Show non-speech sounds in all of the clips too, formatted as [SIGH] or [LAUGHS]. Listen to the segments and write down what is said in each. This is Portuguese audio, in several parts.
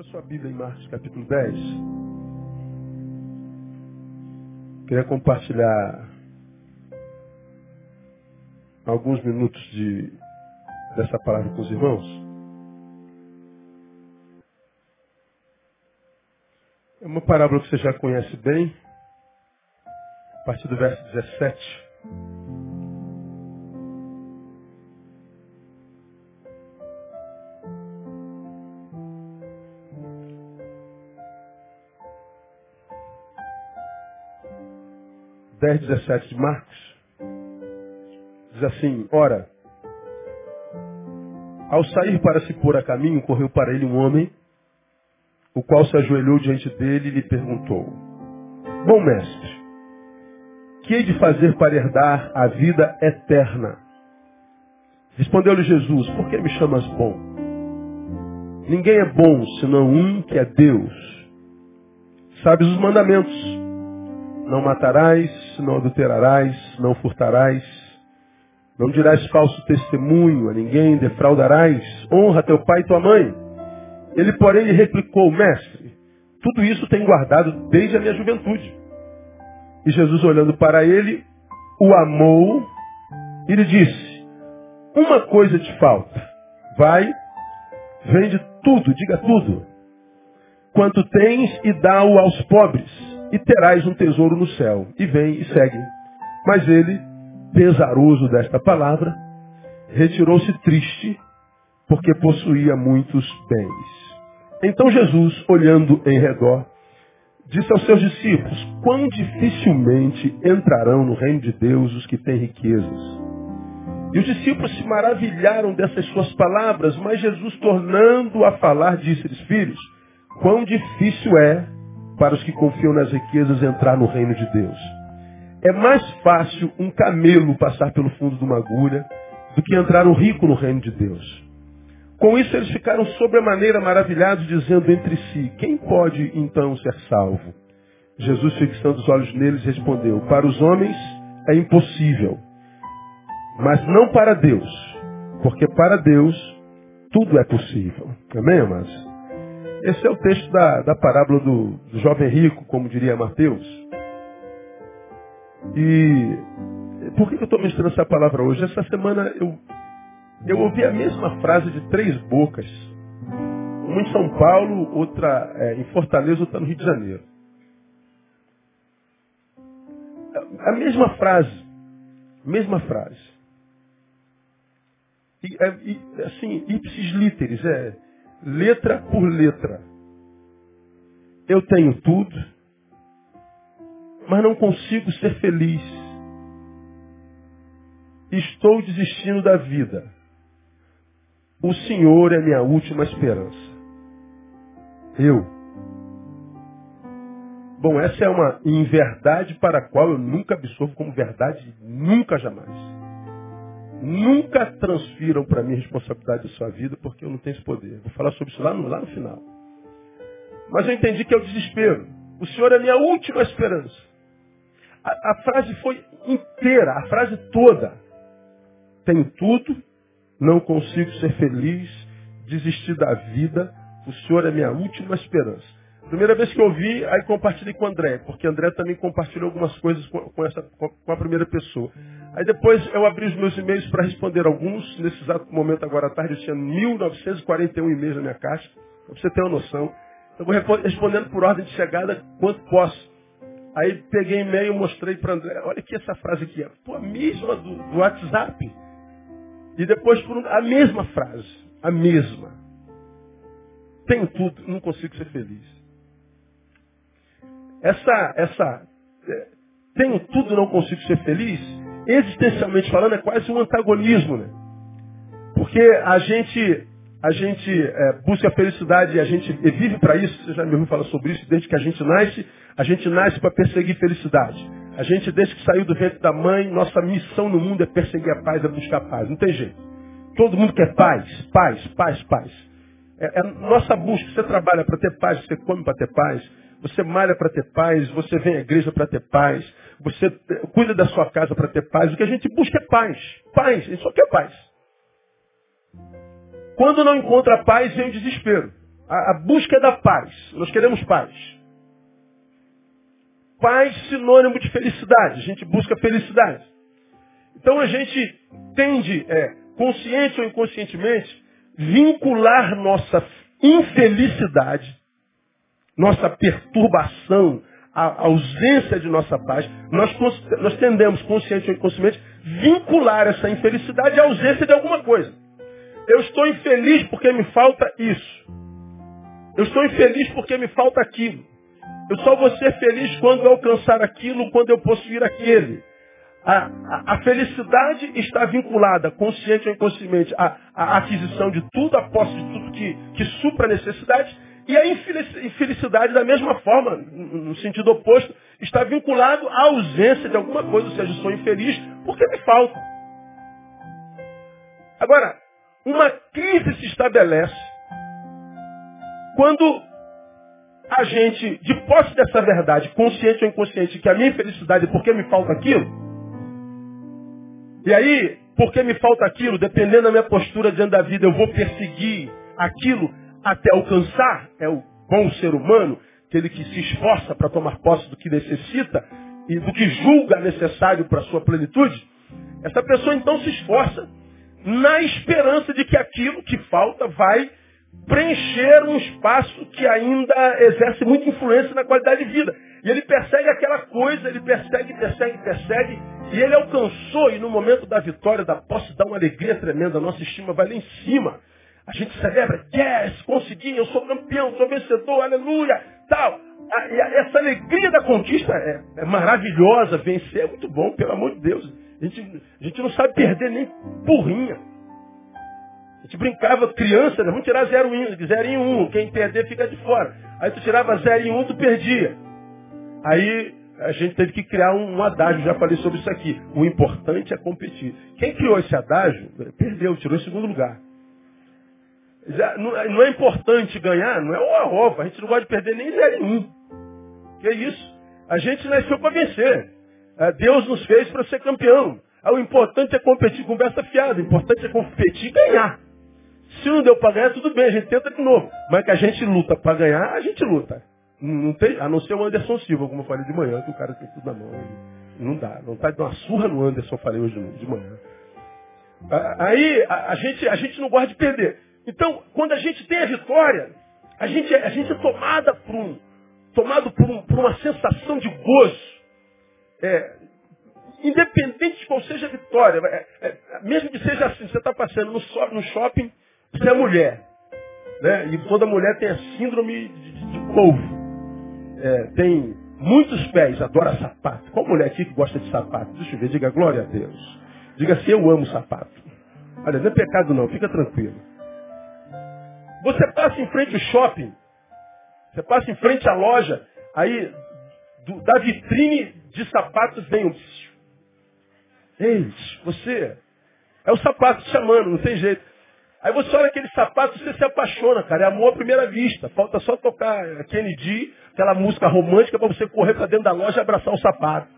Abra sua Bíblia em Marcos capítulo 10. Queria compartilhar alguns minutos de, dessa palavra com os irmãos. É uma parábola que você já conhece bem, a partir do verso 17. 10, 17 de Marcos, diz assim, ora, ao sair para se pôr a caminho, correu para ele um homem, o qual se ajoelhou diante dele e lhe perguntou, Bom mestre, que hei de fazer para herdar a vida eterna? Respondeu-lhe Jesus, por que me chamas bom? Ninguém é bom senão um que é Deus. Sabes os mandamentos. Não matarás, não adulterarás, não furtarás, não dirás falso testemunho a ninguém, defraudarás, honra teu pai e tua mãe. Ele, porém, lhe replicou, mestre, tudo isso tenho guardado desde a minha juventude. E Jesus, olhando para ele, o amou e lhe disse, uma coisa te falta. Vai, vende tudo, diga tudo. Quanto tens e dá-o aos pobres e terás um tesouro no céu. E vem e segue. Mas ele, pesaroso desta palavra, retirou-se triste, porque possuía muitos bens. Então Jesus, olhando em redor, disse aos seus discípulos, quão dificilmente entrarão no reino de Deus os que têm riquezas. E os discípulos se maravilharam dessas suas palavras, mas Jesus, tornando a falar, disse-lhes, filhos, quão difícil é para os que confiam nas riquezas entrar no reino de Deus. É mais fácil um camelo passar pelo fundo de uma agulha do que entrar um rico no reino de Deus. Com isso eles ficaram sobremaneira maravilhados, dizendo entre si, quem pode então ser salvo? Jesus, fixando os olhos neles, respondeu, para os homens é impossível, mas não para Deus, porque para Deus tudo é possível. Amém, amados? Esse é o texto da, da parábola do, do jovem rico, como diria Mateus. E por que eu estou mostrando essa palavra hoje? Essa semana eu, eu ouvi a mesma frase de três bocas. Uma em São Paulo, outra é, em Fortaleza, outra no Rio de Janeiro. A mesma frase. Mesma frase. E, é, e, assim, ipsis literis, é letra por letra. Eu tenho tudo, mas não consigo ser feliz. Estou desistindo da vida. O Senhor é minha última esperança. Eu. Bom, essa é uma inverdade para a qual eu nunca absorvo como verdade, nunca jamais. Nunca transfiram para mim a responsabilidade da sua vida, porque eu não tenho esse poder. Vou falar sobre isso lá no, lá no final. Mas eu entendi que é o desespero. O Senhor é a minha última esperança. A, a frase foi inteira, a frase toda. Tenho tudo, não consigo ser feliz, desistir da vida, o Senhor é minha última esperança. Primeira vez que eu vi, aí compartilhei com o André, porque André também compartilhou algumas coisas com, com, essa, com a primeira pessoa. Aí depois eu abri os meus e-mails para responder alguns. Nesse exato momento, agora à tarde, eu tinha 1941 e-mails na minha caixa, para você ter uma noção. Eu vou respondendo por ordem de chegada quanto posso. Aí peguei e-mail e mostrei para André. Olha aqui essa frase aqui. Pô, a mesma do, do WhatsApp. E depois por um, a mesma frase. A mesma. Tenho tudo, não consigo ser feliz. Essa, essa, é, tenho tudo, não consigo ser feliz, existencialmente falando, é quase um antagonismo, né? Porque a gente, a gente é, busca a felicidade a gente vive para isso, você já me ouviu falar sobre isso, desde que a gente nasce, a gente nasce para perseguir felicidade. A gente, desde que saiu do ventre da mãe, nossa missão no mundo é perseguir a paz, é buscar paz. Não tem jeito. Todo mundo quer paz, paz, paz, paz. É, é nossa busca. Você trabalha para ter paz, você come para ter paz, você malha para ter paz, você vem à igreja para ter paz, você cuida da sua casa para ter paz. O que a gente busca é paz. Paz, a gente só quer paz. Quando não encontra paz, vem o desespero. A, a busca é da paz. Nós queremos paz. Paz sinônimo de felicidade. A gente busca felicidade. Então a gente tende, é, consciente ou inconscientemente, vincular nossa infelicidade, nossa perturbação, a ausência de nossa paz, nós, nós tendemos, consciente ou inconscientemente, vincular essa infelicidade à ausência de alguma coisa. Eu estou infeliz porque me falta isso. Eu estou infeliz porque me falta aquilo. Eu só vou ser feliz quando eu alcançar aquilo, quando eu possuir aquele. A, a, a, felicidade está vinculada, consciente ou inconscientemente, à, à, aquisição de tudo, à posse de tudo que, que supra a necessidade. E a infelicidade, da mesma forma, no sentido oposto, está vinculado à ausência de alguma coisa, ou seja, sou infeliz porque me falta. Agora, uma crise se estabelece quando a gente, de posse dessa verdade, consciente ou inconsciente, que a minha infelicidade é porque me falta aquilo, e aí, porque me falta aquilo, dependendo da minha postura diante da vida, eu vou perseguir aquilo até alcançar. É o bom ser humano, aquele que se esforça para tomar posse do que necessita e do que julga necessário para a sua plenitude. Essa pessoa então se esforça na esperança de que aquilo que falta vai preencher um espaço que ainda exerce muita influência na qualidade de vida. E ele persegue aquela coisa, ele persegue, persegue, persegue, e ele alcançou, e no momento da vitória, da posse, dá uma alegria tremenda, a nossa estima vai lá em cima. A gente celebra, yes, consegui, eu sou campeão, sou vencedor, aleluia, tal. E essa alegria da conquista é, é maravilhosa, vencer é muito bom, pelo amor de Deus. A gente, a gente não sabe perder nem porrinha. A gente brincava, criança, né? vamos tirar 0 em 0 em 1, um, quem perder fica de fora. Aí tu tirava 0 em 1, um, tu perdia. Aí a gente teve que criar um, um, adágio, já falei sobre isso aqui. O importante é competir. Quem criou esse adágio, perdeu, tirou em segundo lugar. Não, é importante ganhar, não é o ova, a gente não gosta de perder nem 0 em 1. Um. Que é isso? A gente nasceu para vencer. É, Deus nos fez para ser campeão. Ah, o importante é competir, conversa fiada. O importante é competir e ganhar. Se não deu para ganhar, tudo bem, a gente tenta de novo. Mas que a gente luta para ganhar, a gente luta. Não tem, a não ser o Anderson Silva, como eu falei de manhã, que o cara tem tudo na mão. Não dá. Não está de uma surra no Anderson, falei hoje de manhã. Aí a, a, gente, a gente não gosta de perder. Então, quando a gente tem a vitória, a gente, a gente é tomada por um, tomado por, um, por uma sensação de gozo. É, independente de qual seja a vitória, é, é, mesmo que seja assim, você está passando no, no, shopping, você é mulher. Né? E toda mulher tem a síndrome de, de, de é, tem muitos pés, adora sapato. Qual mulher aqui que gosta de sapato? Deixa eu ver, diga glória a Deus. Diga assim, eu amo sapato. Olha, não é pecado não, fica tranquilo. Você passa em frente ao shopping, você passa em frente à loja, aí do, da vitrine de sapatos vem um. Ei, você é o sapato te chamando, não tem jeito. Aí você olha aquele sapato, você se apaixona, cara. É amor à primeira vista. Falta só tocar Kennedy, aquela música romântica para você correr para dentro da loja e abraçar o sapato.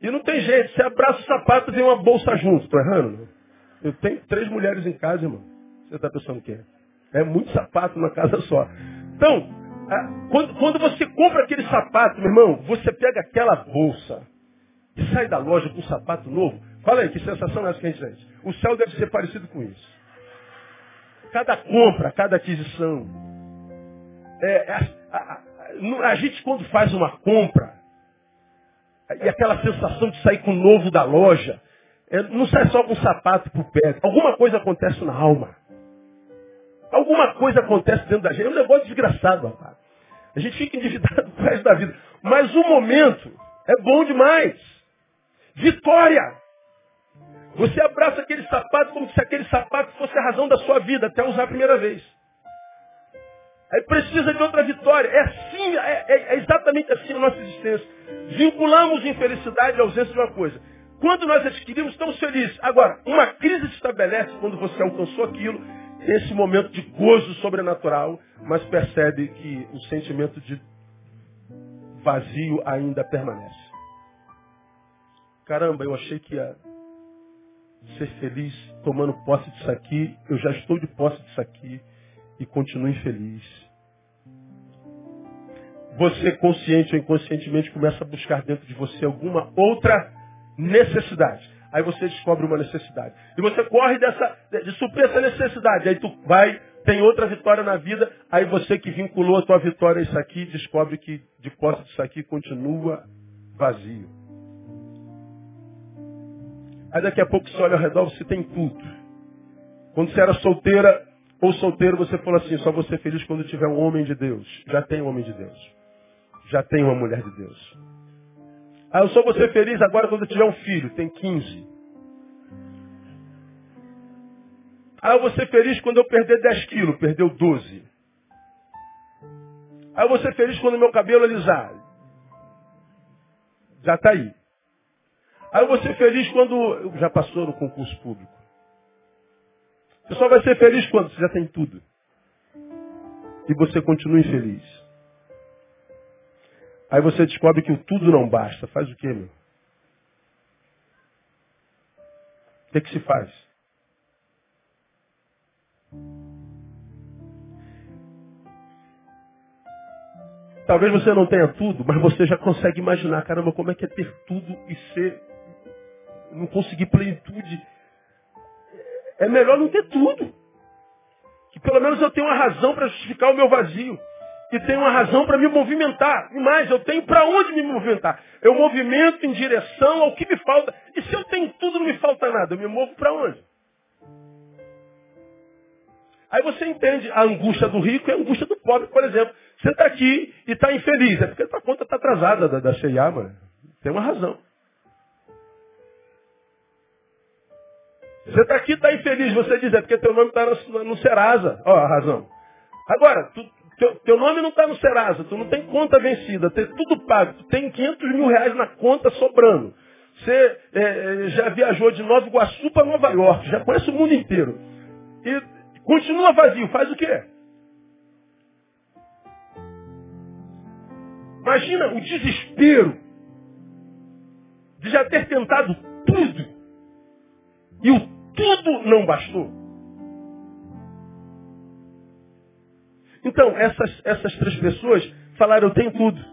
E não tem jeito. Você abraça o sapato e vem uma bolsa junto. Tô errando? Eu tenho três mulheres em casa, irmão. Você está pensando o quê? É muito sapato numa casa só. Então, quando, quando você compra aquele sapato, meu irmão, você pega aquela bolsa e sai da loja com um sapato novo. Fala aí, que sensação é essa que a gente sente? O céu deve ser parecido com isso cada compra, cada aquisição. É, a, a, a, gente quando faz uma compra, e aquela sensação de sair com o novo da loja, é, não sai só com o sapato por pé. Alguma coisa acontece na alma. Alguma coisa acontece dentro da gente. É um negócio desgraçado, rapaz. A gente fica endividado [LAUGHS] pro resto da vida. Mas o momento é bom demais. Vitória! Você abraça aquele sapato como se aquele sapato fosse a razão da sua vida, até usar a primeira vez. Aí precisa de outra vitória. É assim, é, é, é exatamente assim a nossa existência. Vinculamos infelicidade à ausência de uma coisa. Quando nós adquirimos, estamos felizes. Agora, uma crise se estabelece quando você alcançou aquilo, esse momento de gozo sobrenatural, mas percebe que o sentimento de vazio ainda permanece. Caramba, eu achei que ia ser feliz tomando posse disso aqui. Eu já estou de posse disso aqui e continuo infeliz. você consciente ou inconscientemente começa a buscar dentro de você alguma outra necessidade. Aí você descobre uma necessidade. E você corre dessa, de suprir essa necessidade. Aí tu vai, tem outra vitória na vida. Aí você que vinculou a tua vitória a isso aqui, descobre que de posse disso aqui continua vazio. Aí daqui a pouco você olha ao redor, você tem tudo. Quando você era solteira ou solteiro, você falou assim, só vou ser feliz quando tiver um homem de Deus. Já tem um homem de Deus. Já tem uma mulher de Deus. Ah, eu só vou ser feliz agora quando eu tiver um filho. Tem 15. Ah, eu vou ser feliz quando eu perder 10 quilos. Perdeu 12. Ah, eu vou ser feliz quando meu cabelo alisar. Já está aí. Ah, eu vou ser feliz quando... Já passou no concurso público. Você só vai ser feliz quando você já tem tudo. E você continua infeliz. Aí você descobre que o tudo não basta. Faz o quê, meu? O que, que se faz? Talvez você não tenha tudo, mas você já consegue imaginar, caramba, como é que é ter tudo e ser. não conseguir plenitude. É melhor não ter tudo. Que pelo menos eu tenho uma razão para justificar o meu vazio e tenho uma razão para me movimentar. E mais, eu tenho para onde me movimentar. Eu movimento em direção ao que me falta. E se eu tenho tudo, não me falta nada. Eu me movo para onde? Aí você entende a angústia do rico e a angústia do pobre, por exemplo. Você está aqui e está infeliz. É porque a tua conta está atrasada da, da CIA, mano. Tem uma razão. Você está aqui e está infeliz. Você diz, é porque teu nome está no, no Serasa. Ó, a razão. Agora, tu, teu, teu nome não está no Serasa, tu não tem conta vencida, tem tudo pago, tu tem 500 mil reais na conta sobrando. Você é, é, já viajou de Nova Iguaçu para Nova York, já conhece o mundo inteiro. E continua vazio, faz o quê? Imagina o desespero de já ter tentado tudo e o tudo não bastou. Então, essas, essas três pessoas falaram, eu tenho tudo.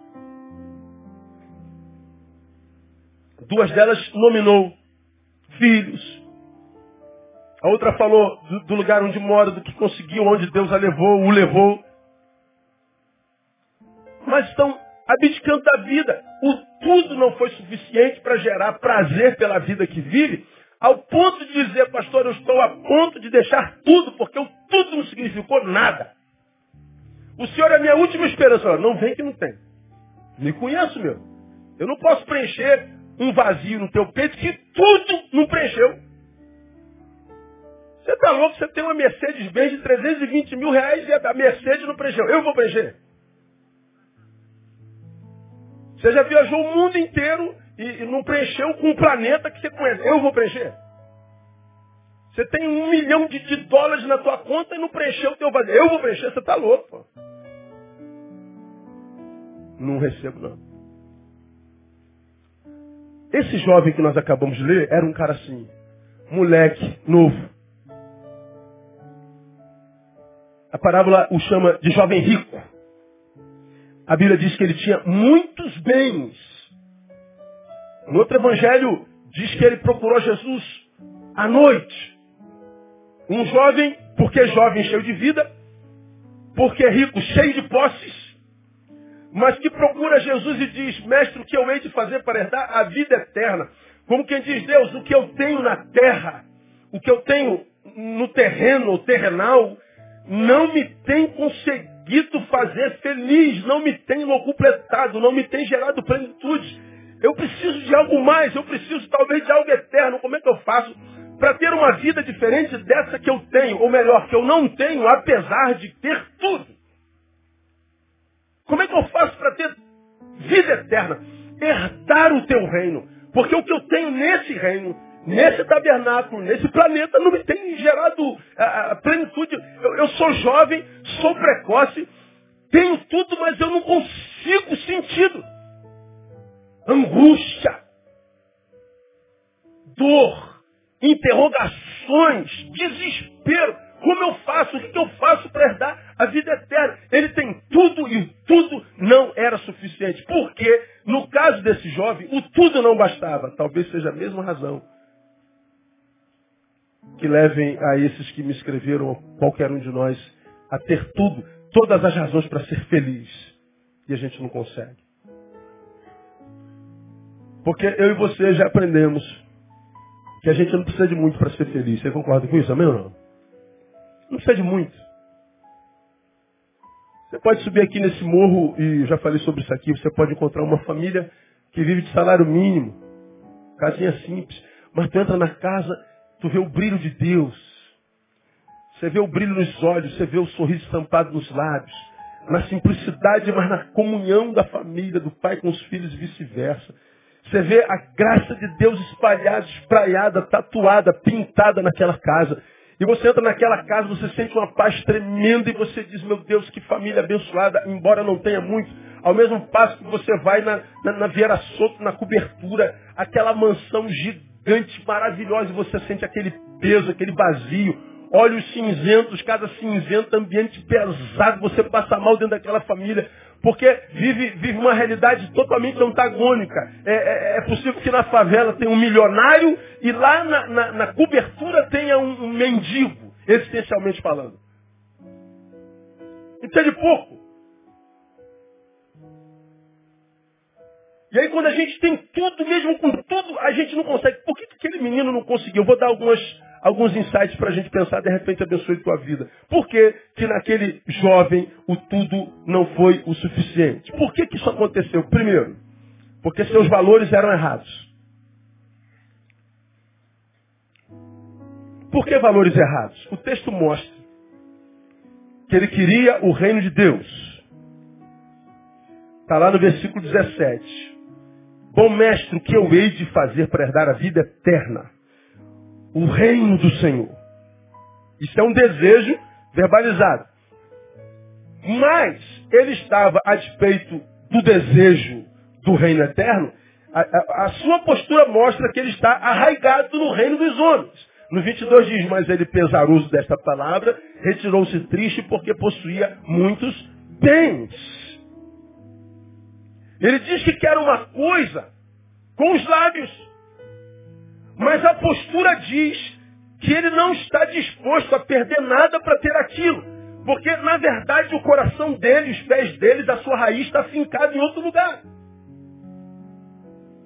Duas delas nominou filhos. A outra falou do, do lugar onde mora, do que conseguiu, onde Deus a levou, o levou. Mas estão abdicando da vida. O tudo não foi suficiente para gerar prazer pela vida que vive, ao ponto de dizer, pastor, eu estou a ponto de deixar tudo, porque o tudo não significou nada. O Senhor é a minha última esperança. Não vem que não tem. Me conheço, meu. Eu não posso preencher um vazio no teu peito que tudo não preencheu. Você está louco? Você tem uma Mercedes-Benz de 320 mil reais e a Mercedes não preencheu. Eu vou preencher. Você já viajou o mundo inteiro e, não preencheu com um planeta que você conhece. Eu vou preencher. Você tem um milhão de, de dólares na tua conta e não preencheu o teu vazio. Eu vou preencher. Você está louco. Pô. Não recebo, não. Esse jovem que nós acabamos de ler era um cara assim, moleque, novo. A parábola o chama de jovem rico. A Bíblia diz que ele tinha muitos bens. No outro evangelho diz que ele procurou Jesus à noite. Um jovem, porque jovem cheio de vida, porque rico cheio de posses, mas que procura Jesus e diz, mestre, o que eu hei de fazer para herdar a vida eterna? Como quem diz, Deus, o que eu tenho na terra, o que eu tenho no terreno, terrenal, não me tem conseguido fazer feliz, não me tem completado, não me tem gerado plenitude. Eu preciso de algo mais, eu preciso talvez de algo eterno. Como é que eu faço para ter uma vida diferente dessa que eu tenho? Ou melhor, que eu não tenho, apesar de ter tudo. Como é que eu faço para ter vida eterna? Herdar o teu reino. Porque o que eu tenho nesse reino, nesse tabernáculo, nesse planeta, não me tem gerado a, a plenitude. Eu, eu sou jovem, sou precoce, tenho tudo, mas eu não consigo sentido. Angústia, dor, interrogações, desespero. Como eu faço? O que eu faço para herdar a vida eterna? Ele tem tudo e tudo não era suficiente. Porque, no caso desse jovem, o tudo não bastava. Talvez seja a mesma razão que levem a esses que me escreveram, qualquer um de nós, a ter tudo, todas as razões para ser feliz. E a gente não consegue. Porque eu e você já aprendemos que a gente não precisa de muito para ser feliz. Você concorda com isso, amém ou não? Não precisa de muito. Você pode subir aqui nesse morro, e já falei sobre isso aqui, você pode encontrar uma família que vive de salário mínimo, casinha simples, mas tu entra na casa, tu vê o brilho de Deus. Você vê o brilho nos olhos, você vê o sorriso estampado nos lábios, na simplicidade, mas na comunhão da família, do pai com os filhos e vice-versa. Você vê a graça de Deus espalhada, espraiada, tatuada, pintada naquela casa. E você entra naquela casa, você sente uma paz tremenda e você diz, meu Deus, que família abençoada, embora não tenha muito. Ao mesmo passo que você vai na, na, na Vieira Soto, na cobertura, aquela mansão gigante, maravilhosa, e você sente aquele peso, aquele vazio, olhos cinzentos, casa cinzenta, ambiente pesado, você passa mal dentro daquela família. Porque vive, vive uma realidade totalmente antagônica. É, é, é, possível que na favela tenha um milionário e lá na, na, na cobertura tenha um, um, mendigo, existencialmente falando. Entende pouco. E aí quando a gente tem tudo, mesmo com tudo, a gente não consegue. Por que aquele menino não conseguiu? Eu vou dar algumas alguns insights para a gente pensar, de repente abençoe tua vida. Por que, que naquele jovem o tudo não foi o suficiente? Por que, que isso aconteceu? Primeiro, porque seus valores eram errados. Por que valores errados? O texto mostra que ele queria o reino de Deus. Está lá no versículo 17. Bom mestre, o que eu hei de fazer para herdar a vida eterna? O reino do Senhor. Isso é um desejo verbalizado. Mas ele estava a despeito do desejo do reino eterno, a, a, a, sua postura mostra que ele está arraigado no reino dos homens. No 22 diz, mas ele pesaroso desta palavra, retirou-se triste porque possuía muitos bens. Ele diz que quer uma coisa com os lábios, mas a postura diz que ele não está disposto a perder nada para ter aquilo. Porque, na verdade, o coração dele, os pés dele, a sua raiz está fincado em outro lugar.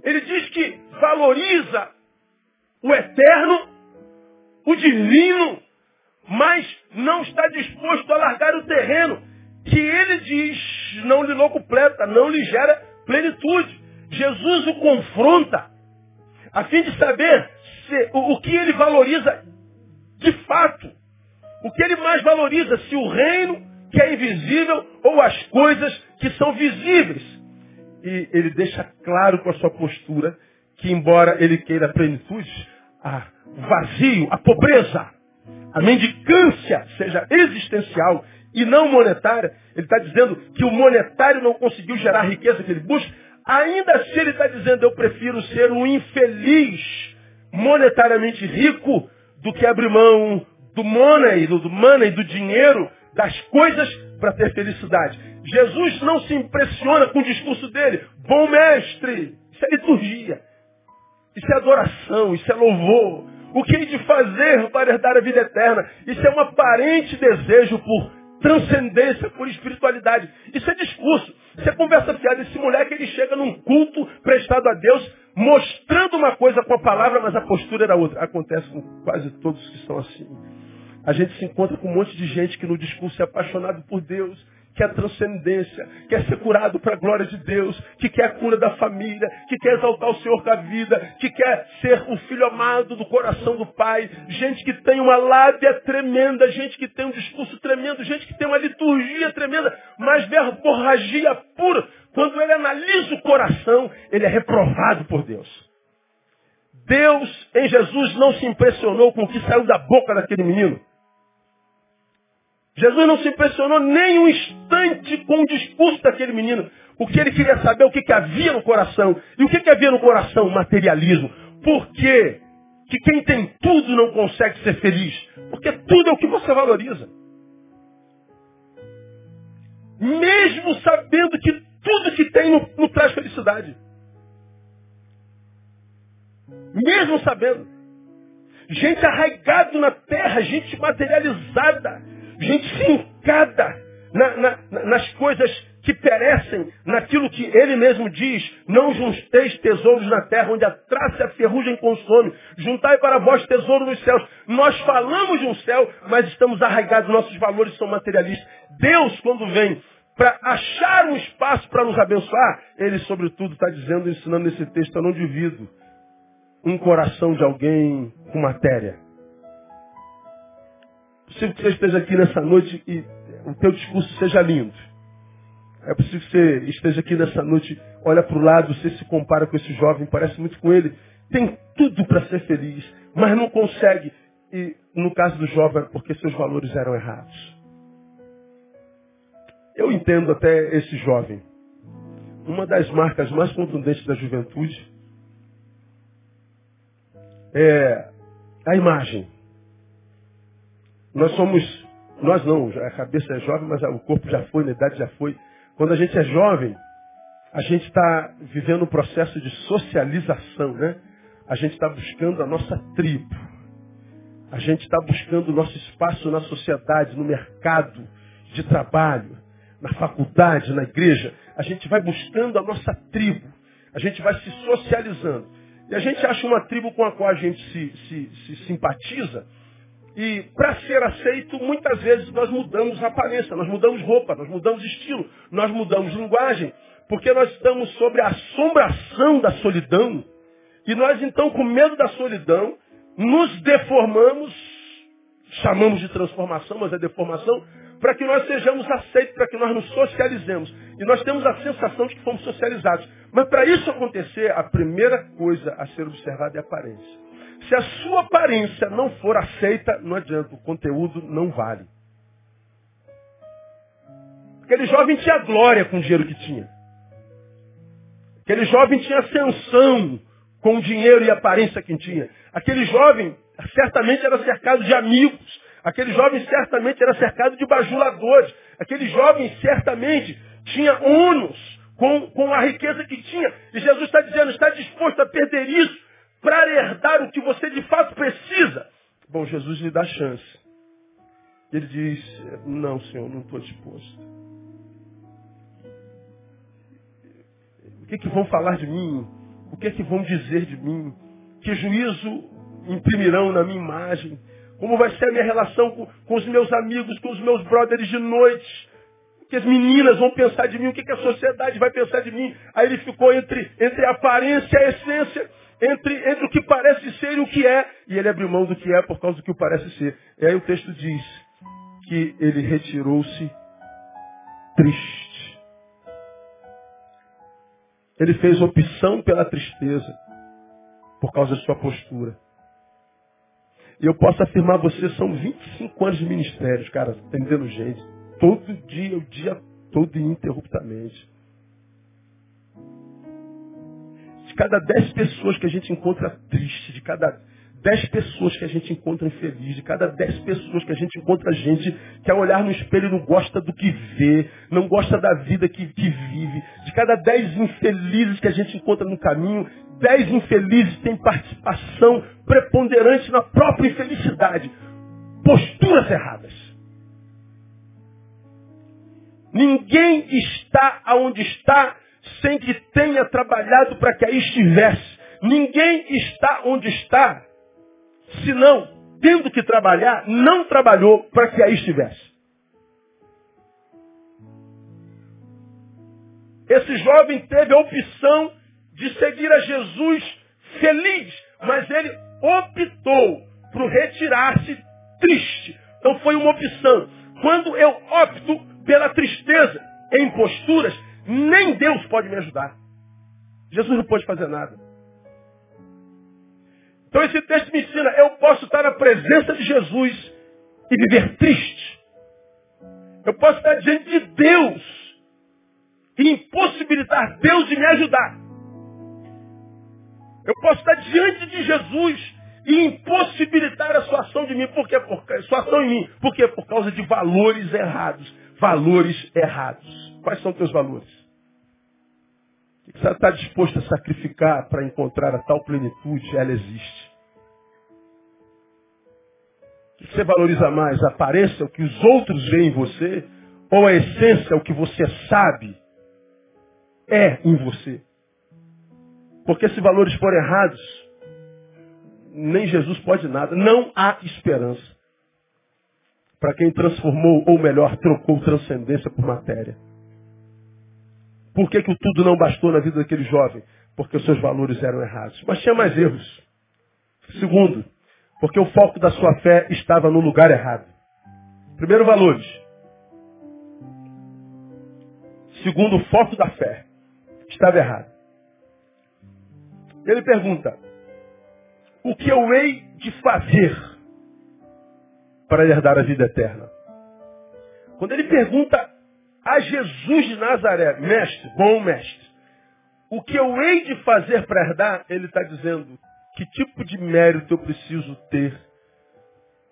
Ele diz que valoriza o eterno, o divino, mas não está disposto a largar o terreno, que ele diz não lhe locupleta, não lhe gera plenitude. Jesus o confronta a fim de saber se, o, o que ele valoriza de fato. O que ele mais valoriza, se o reino que é invisível ou as coisas que são visíveis. E ele deixa claro com a sua postura que, embora ele queira a plenitude, a vazio, a pobreza, a mendicância seja existencial e não monetária, ele está dizendo que o monetário não conseguiu gerar a riqueza que ele busca, Ainda assim ele está dizendo, eu prefiro ser um infeliz monetariamente rico do que abrir mão do money, do money, do dinheiro, das coisas para ter felicidade. Jesus não se impressiona com o discurso dele. Bom mestre, isso é liturgia. Isso é adoração, isso é louvor. O que hei de fazer para herdar a vida eterna? Isso é um aparente desejo por transcendência, por espiritualidade. Isso é discurso. É conversa fiada. Esse moleque, ele chega num culto prestado a Deus, mostrando uma coisa com a palavra, mas a postura era outra. Acontece com quase todos que estão assim. A gente se encontra com um monte de gente que no discurso é apaixonado por Deus, quer transcendência, quer ser curado para a glória de Deus, que quer a cura da família, que quer exaltar o Senhor da vida, que quer ser o filho amado do coração do Pai, gente que tem uma lábia tremenda, gente que tem um discurso tremendo, gente que tem uma liturgia tremenda, mas verborragia pura. Quando ele analisa o coração, ele é reprovado por Deus. Deus em Jesus não se impressionou com o que saiu da boca daquele menino. Jesus não se impressionou nem um instante com o discurso daquele menino. O que ele queria saber, o que, que havia no coração. E o que, que havia no coração? Materialismo. Por quê? Que quem tem tudo não consegue ser feliz. Porque tudo é o que você valoriza. mesmo sabendo que tudo que tem não, não traz felicidade. Mesmo sabendo. Gente arraigada na terra, gente materializada, gente fincada na, na, nas coisas que perecem, naquilo que ele mesmo diz, não junteis tesouros na terra, onde a traça e a ferrugem consome, juntai para vós tesouro nos céus. Nós falamos de um céu, mas estamos arraigados, nossos valores são materialistas. Deus, quando vem para achar um espaço para nos abençoar, ele, sobretudo, está dizendo, ensinando nesse texto, eu não divido um coração de alguém com matéria. Possível que você esteja aqui nessa noite e o teu discurso seja lindo. É possível que você esteja aqui nessa noite, olha para o lado, você se compara com esse jovem, parece muito com ele, tem tudo para ser feliz, mas não consegue. E no caso do jovem, é porque seus valores eram errados. Eu entendo até esse jovem. Uma das marcas mais contundentes da juventude é a imagem. Nós somos, nós não, a cabeça é jovem, mas o corpo já foi, a idade já foi. Quando a gente é jovem, a gente está vivendo um processo de socialização, né? A gente está buscando a nossa tribo. A gente está buscando o nosso espaço na sociedade, no mercado de trabalho, na faculdade, na igreja. A gente vai buscando a nossa tribo. A gente vai se socializando. E a gente acha uma tribo com a qual a gente se, se, se simpatiza. E para ser aceito, muitas vezes nós mudamos aparência, nós mudamos roupa, nós mudamos estilo, nós mudamos linguagem, porque nós estamos sobre a assombração da solidão. E nós então, com medo da solidão, nos deformamos, chamamos de transformação, mas é deformação, para que nós sejamos aceitos, para que nós nos socializemos. E nós temos a sensação de que fomos socializados. Mas para isso acontecer, a primeira coisa a ser observada é a aparência. Se a sua aparência não for aceita, não adianta, o conteúdo não vale. Aquele jovem tinha glória com o dinheiro que tinha. Aquele jovem tinha ascensão com o dinheiro e a aparência que tinha. Aquele jovem certamente era cercado de amigos. Aquele jovem certamente era cercado de bajuladores. Aquele jovem certamente tinha ônus com, com a riqueza que tinha. E Jesus está dizendo, está disposto a perder isso para herdar o que você de fato precisa. Bom, Jesus lhe dá chance. Ele diz, não, Senhor, não estou disposto. O que, que vão falar de mim? O que, que vão dizer de mim? Que juízo imprimirão na minha imagem? Como vai ser a minha relação com, com os meus amigos, com os meus brothers de noite? O que as meninas vão pensar de mim? O que, que a sociedade vai pensar de mim? Aí ele ficou entre, entre a aparência e a essência, entre, entre o que parece ser e o que é. E ele abriu mão do que é por causa do que parece ser. E aí o texto diz que ele retirou-se triste. Ele fez opção pela tristeza por causa da sua postura. E eu posso afirmar, você são 25 anos de ministérios, cara, atendendo gente. Todo dia, o dia todo ininterruptamente. De cada 10 pessoas que a gente encontra triste, de cada 10 pessoas que a gente encontra infeliz, de cada 10 pessoas que a gente encontra gente que ao olhar no espelho não gosta do que vê, não gosta da vida que, que vive, de cada 10 infelizes que a gente encontra no caminho, dez infelizes têm participação preponderante na própria infelicidade. Posturas erradas. Ninguém está aonde está sem que tenha trabalhado para que aí estivesse. Ninguém está onde está, senão, tendo que trabalhar, não trabalhou para que aí estivesse. Esse jovem teve a opção de seguir a Jesus feliz, mas ele optou por retirar-se triste. Então foi uma opção. Quando eu opto pela tristeza em posturas, nem Deus pode me ajudar. Jesus não pode fazer nada. Então esse texto me ensina, eu posso estar na presença de Jesus e viver triste. Eu posso estar diante de Deus e impossibilitar Deus de me ajudar. Eu posso estar diante de Jesus e impossibilitar a sua ação de mim. Por quê? Por, sua ação em mim. Por quê? Por causa de valores errados. Valores errados. Quais são teus valores? O que você está disposto a sacrificar para encontrar a tal plenitude? Ela existe. O que você valoriza mais? A aparência, o que os outros veem em você? Ou a essência, o que você sabe é em você? Porque se valores forem errados, nem Jesus pode nada. Não há esperança. Para quem transformou, ou melhor, trocou transcendência por matéria. Por que, que o tudo não bastou na vida daquele jovem? Porque os seus valores eram errados. Mas tinha mais erros. Segundo, porque o foco da sua fé estava no lugar errado. Primeiro, valores. Segundo, o foco da fé estava errado. Ele pergunta: O que eu hei de fazer para herdar a vida eterna? Quando ele pergunta a Jesus de Nazaré, mestre, bom mestre, o que eu hei de fazer para herdar, ele está dizendo, que tipo de mérito eu preciso ter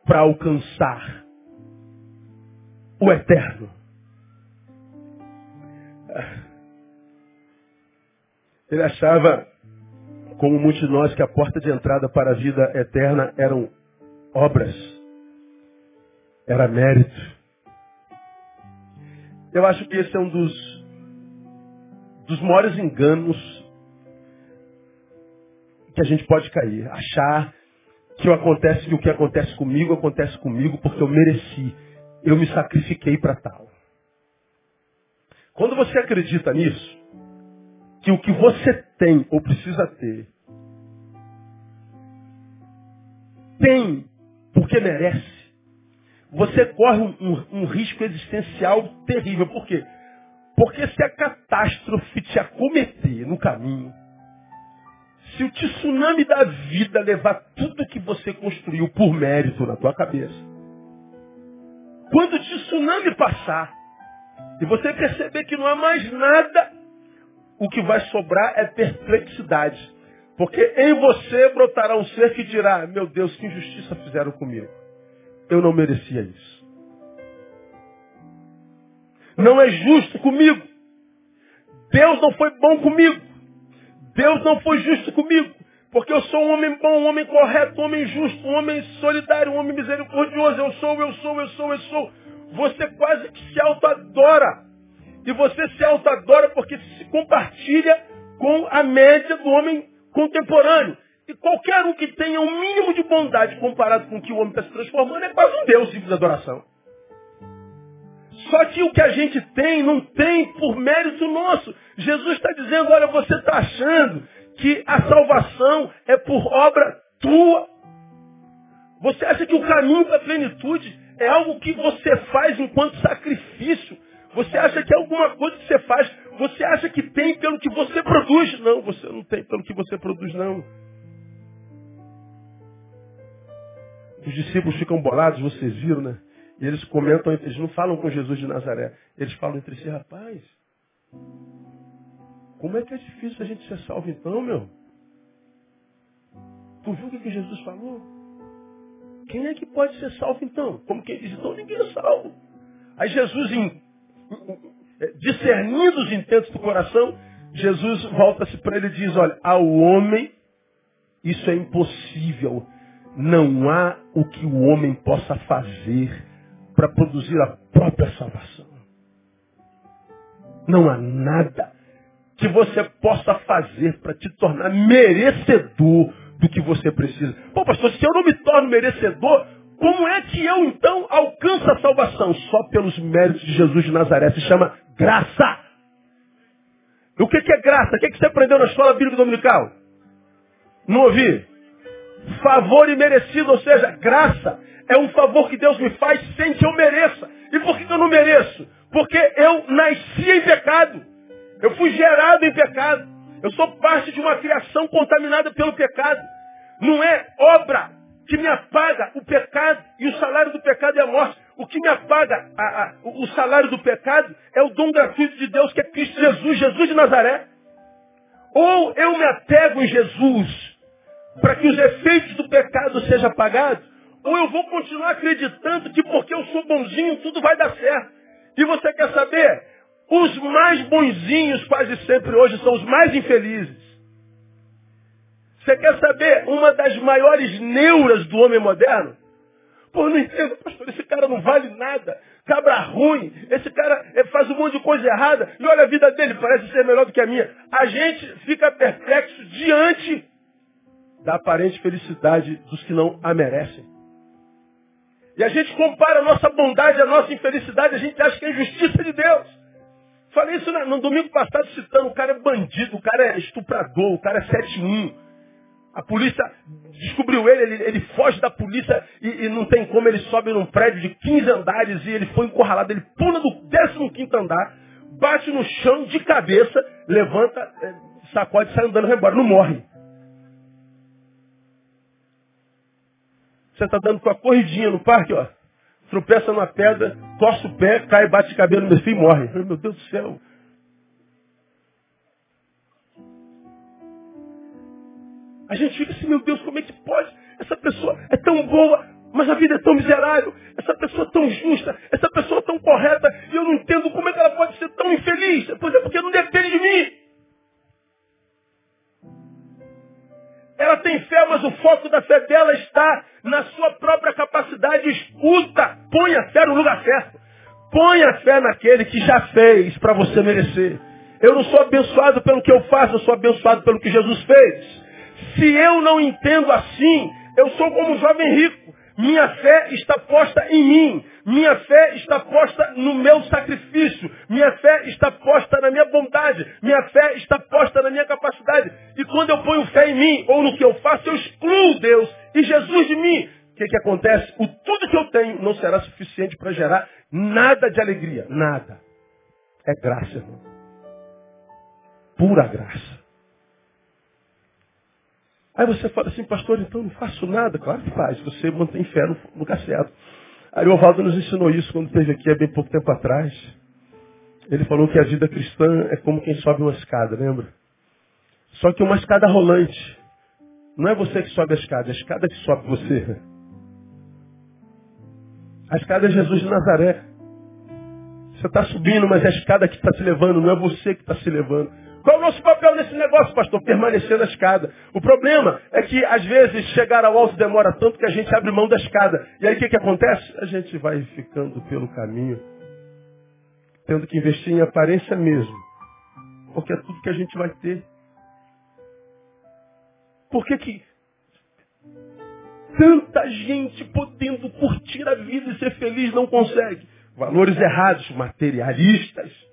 para alcançar o eterno? Ele achava, como muitos de nós, que a porta de entrada para a vida eterna eram obras, era mérito. Eu acho que esse é um dos, dos maiores enganos que a gente pode cair. Achar que o, acontece, que o que acontece comigo acontece comigo porque eu mereci. Eu me sacrifiquei para tal. Quando você acredita nisso, que o que você tem ou precisa ter, tem porque merece, você corre um, um, um risco existencial terrível. Por quê? Porque se a catástrofe te acometer no caminho, se o tsunami da vida levar tudo que você construiu por mérito na tua cabeça, quando o tsunami passar e você perceber que não há mais nada, o que vai sobrar é perplexidade. Porque em você brotará um ser que dirá, meu Deus, que injustiça fizeram comigo. Eu não merecia isso. Não é justo comigo. Deus não foi bom comigo. Deus não foi justo comigo. Porque eu sou um homem bom, um homem correto, um homem justo, um homem solidário, um homem misericordioso. Eu sou, eu sou, eu sou, eu sou. Você quase que se autoadora. E você se autoadora porque se compartilha com a média do homem contemporâneo. E qualquer um que tenha um mínimo de bondade comparado com o que o homem está se transformando é quase um Deus de adoração. Só que o que a gente tem, não tem por mérito nosso. Jesus está dizendo, olha, você está achando que a salvação é por obra tua. Você acha que o caminho para a plenitude é algo que você faz enquanto sacrifício. Você acha que é alguma coisa que você faz. Você acha que tem pelo que você produz. Não, você não tem pelo que você produz, não. Os discípulos ficam bolados, vocês viram, né? E eles comentam, eles não falam com Jesus de Nazaré. Eles falam entre si, rapaz, como é que é difícil a gente ser salvo então, meu? Tu viu o que Jesus falou? Quem é que pode ser salvo então? Como quem diz, então ninguém é salvo. Aí Jesus, em, discernindo os intentos do coração, Jesus volta-se para ele e diz, olha, ao homem isso é impossível. Não há o que o homem possa fazer para produzir a própria salvação. Não há nada que você possa fazer para te tornar merecedor do que você precisa. Pô, pastor, se eu não me torno merecedor, como é que eu então alcanço a salvação? Só pelos méritos de Jesus de Nazaré. Se chama graça. E o que é graça? O que você aprendeu na escola bíblica dominical? Não ouvi? Favor imerecido, ou seja, graça é um favor que Deus me faz sem que eu mereça. E por que eu não mereço? Porque eu nasci em pecado. Eu fui gerado em pecado. Eu sou parte de uma criação contaminada pelo pecado. Não é obra que me apaga o pecado e o salário do pecado é a morte. O que me apaga a, a, o salário do pecado é o dom gratuito de Deus que é Cristo Jesus, Jesus de Nazaré. Ou eu me apego em Jesus para que os efeitos do pecado sejam apagados, ou eu vou continuar acreditando que porque eu sou bonzinho tudo vai dar certo. E você quer saber? Os mais bonzinhos quase sempre hoje são os mais infelizes. Você quer saber uma das maiores neuras do homem moderno? Pô, não entendo, pastor, esse cara não vale nada. Cabra ruim, esse cara eh, faz um monte de coisa errada e olha a vida dele, parece ser melhor do que a minha. A gente fica perplexo diante da aparente felicidade dos que não a merecem. E a gente compara a nossa bondade, a nossa infelicidade, a gente acha que é injustiça de Deus. Falei isso no domingo passado citando, o cara é bandido, o cara é estuprador, o cara é 7-1. A polícia descobriu ele, ele, ele foge da polícia e, e, não tem como, ele sobe num prédio de 15 andares e ele foi encurralado, ele pula do 15 andar, bate no chão de cabeça, levanta, é, sacode, sai andando, vai embora, não morre. Você está dando com a corridinha no parque, ó. Tropeça numa pedra, torce o pé, cai, bate cabelo no filho e morre. Meu Deus do céu. A gente fica assim, meu Deus, como é que pode? Essa pessoa é tão boa, mas a vida é tão miserável. Essa pessoa é tão justa, essa pessoa é tão correta, e eu não entendo como é que ela pode ser tão infeliz. Pois é, porque não depende de mim. Ela tem fé, mas o foco da fé dela está na sua própria capacidade. Escuta, põe a fé no lugar certo. Põe a fé naquele que já fez para você merecer. Eu não sou abençoado pelo que eu faço, eu sou abençoado pelo que Jesus fez. Se eu não entendo assim, eu sou como um jovem rico. Minha fé está posta em mim. Minha fé está posta no meu sacrifício. Minha fé está posta na minha bondade. Minha fé está posta na minha capacidade. E quando eu ponho fé em mim ou no que eu faço, eu excluo Deus e Jesus de mim. O que, que acontece? O tudo que eu tenho não será suficiente para gerar nada de alegria. Nada. É graça, irmão. Pura graça. Aí você fala assim, pastor, então não faço nada. Claro que faz, você mantém fé no lugar certo. Aí o Ovaldo nos ensinou isso quando esteve aqui há bem pouco tempo atrás. Ele falou que a vida cristã é como quem sobe uma escada, lembra? Só que uma escada rolante. Não é você que sobe a escada, é a escada que sobe você. A escada é Jesus de Nazaré. Você está subindo, mas é a escada que está te levando, não é você que está se levando. Qual é o nosso papel nesse negócio, pastor? Permanecer na escada. O problema é que, às vezes, chegar ao alto demora tanto que a gente abre mão da escada. E aí o que, que acontece? A gente vai ficando pelo caminho, tendo que investir em aparência mesmo. Porque é tudo que a gente vai ter. Por que, que tanta gente podendo curtir a vida e ser feliz não consegue? Valores errados, materialistas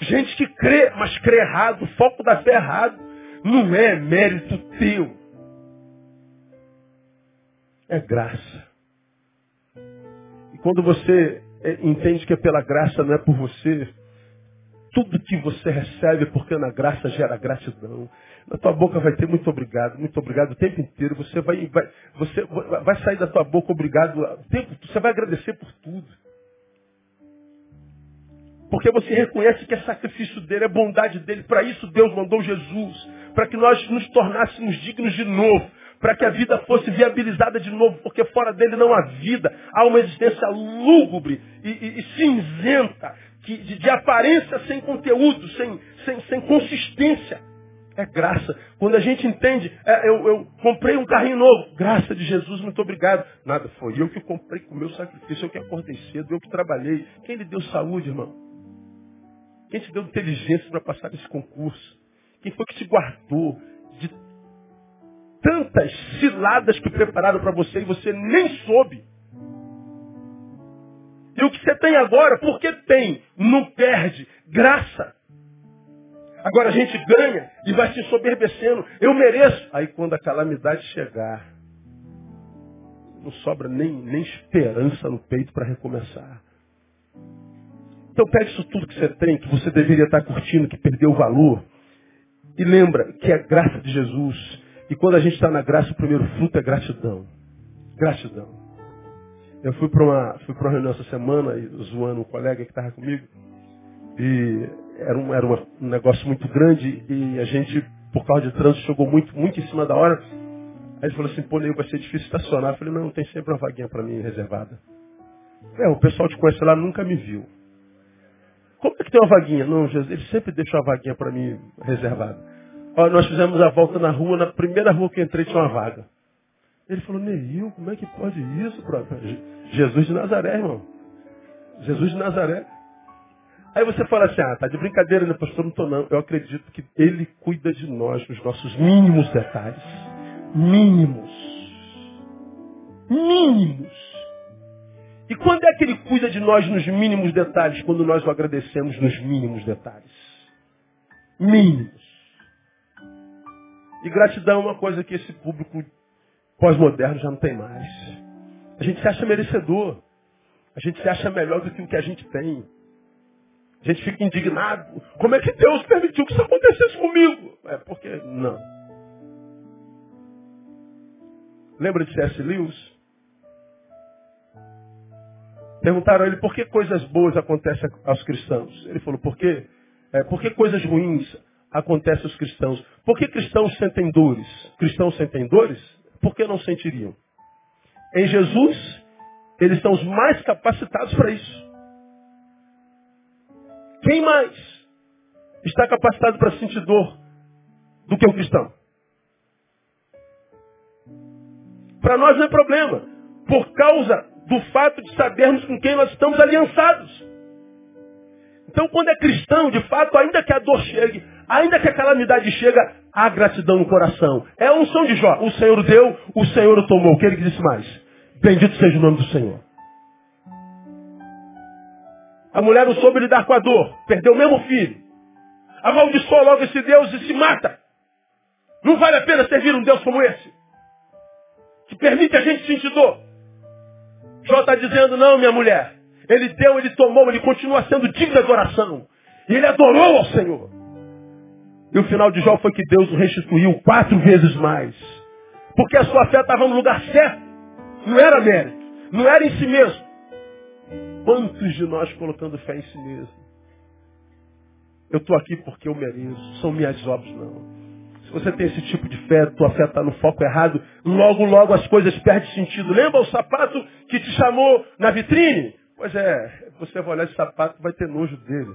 Gente que crê, mas crê errado. O foco da fé é errado. Não é mérito teu. É graça. E quando você é, entende que é pela graça, não é por você, tudo que você recebe, porque na graça gera gratidão. Na tua boca vai ter muito obrigado, muito obrigado o tempo inteiro. Você vai, vai, você vai sair da tua boca obrigado. Tempo, você vai agradecer por tudo. Porque você reconhece que é sacrifício dele, é bondade dele. Para isso Deus mandou Jesus. Para que nós nos tornássemos dignos de novo. Para que a vida fosse viabilizada de novo. Porque fora dele não há vida. Há uma existência lúgubre e, e, e cinzenta. Que, de, de, aparência sem conteúdo, sem, sem, sem consistência. É graça. Quando a gente entende, é, eu, eu, comprei um carrinho novo. Graça de Jesus, muito obrigado. Nada, foi eu que comprei com o meu sacrifício, eu que acordei cedo, eu que trabalhei. Quem lhe deu saúde, irmão? Quem te deu inteligência para passar nesse concurso? Quem foi que te guardou de tantas ciladas que prepararam para você e você nem soube? E o que você tem agora, porque tem, não perde, graça. Agora a gente ganha e vai se soberbecendo. Eu mereço. Aí quando a calamidade chegar, não sobra nem, nem esperança no peito para recomeçar. Então pega isso tudo que você tem, que você deveria estar curtindo, que perdeu o valor. E lembra que é graça de Jesus. E quando a gente está na graça, o primeiro fruto é gratidão. Gratidão. Eu fui para uma, uma reunião essa semana, zoando um colega que estava comigo. E era, um, era uma, um negócio muito grande e a gente, por causa de trânsito, chegou muito, muito em cima da hora. Aí ele falou assim, pô, Leo, vai ser difícil estacionar. Eu falei, não, tem sempre uma vaguinha para mim reservada. É, o pessoal te conhece lá, nunca me viu. Como é que tem uma vaguinha? Não, Jesus, ele sempre deixou a vaguinha para mim reservada. Ó, nós fizemos a volta na rua, na primeira rua que entrei tinha uma vaga. Ele falou, Neil, como é que pode isso? Jesus de Nazaré, irmão. Jesus de Nazaré. Aí você fala assim, ah, tá de brincadeira, né, pastor? Não tô não. Eu acredito que ele cuida de nós nos nossos mínimos detalhes. Mínimos. Mínimos. E quando é que ele cuida de nós nos mínimos detalhes? Quando nós o agradecemos nos mínimos detalhes. Mínimos. E gratidão é uma coisa que esse público pós-moderno já não tem mais. A gente se acha merecedor. A gente se acha melhor do que o que a gente tem. A gente fica indignado. Como é que Deus permitiu que isso acontecesse comigo? É porque não. Lembra de C.S. Lewis? Perguntaram a ele por que coisas boas acontecem aos cristãos. Ele falou, por quê? É, por que coisas ruins acontecem aos cristãos? Por que cristãos sentem dores? Cristãos sentem dores? Por que não sentiriam? Em Jesus, eles são os mais capacitados para isso. Quem mais está capacitado para sentir dor do que o cristão? Para nós não é problema, por causa do fato de sabermos com quem nós estamos aliançados. Então, quando é cristão, de fato, ainda que a dor chegue, ainda que a calamidade chegue, há gratidão no coração. É a unção de Jó. O Senhor deu, o Senhor tomou. O que ele disse mais? Bendito seja o nome do Senhor. A mulher não soube lidar com a dor. Perdeu o mesmo filho. Amaldiçoou logo esse Deus e se mata. Não vale a pena servir um Deus como esse. Que permite a gente sentir dor. Jó está dizendo, não, minha mulher. Ele deu, ele tomou, ele continua sendo digno de adoração. E ele adorou ao Senhor. E o final de Jó foi que Deus o restituiu quatro vezes mais. Porque a sua fé estava no lugar certo. Não era mérito. Não era em si mesmo. Quantos de nós colocando fé em si mesmo? Eu estou aqui porque eu mereço. São minhas obras, não. Se você tem esse tipo de fé, tua fé está no foco errado, logo, logo as coisas perdem sentido. Lembra o sapato que te chamou na vitrine? Pois é, você vai olhar esse sapato vai ter nojo dele.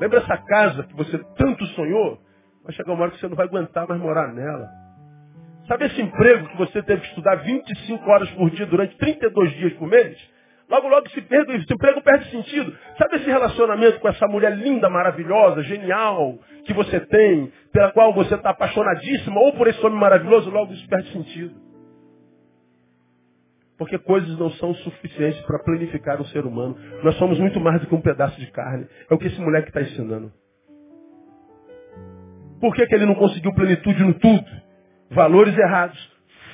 Lembra essa casa que você tanto sonhou? Vai chegar uma hora que você não vai aguentar mais morar nela. Sabe esse emprego que você teve que estudar 25 horas por dia durante 32 dias por mês? Logo, logo esse, perde, esse emprego perde sentido. Sabe esse relacionamento com essa mulher linda, maravilhosa, genial, que você tem, pela qual você está apaixonadíssima, ou por esse homem maravilhoso, logo isso perde sentido. Porque coisas não são suficientes para planificar o ser humano. Nós somos muito mais do que um pedaço de carne. É o que esse moleque está ensinando. Por que, que ele não conseguiu plenitude no tudo? Valores errados,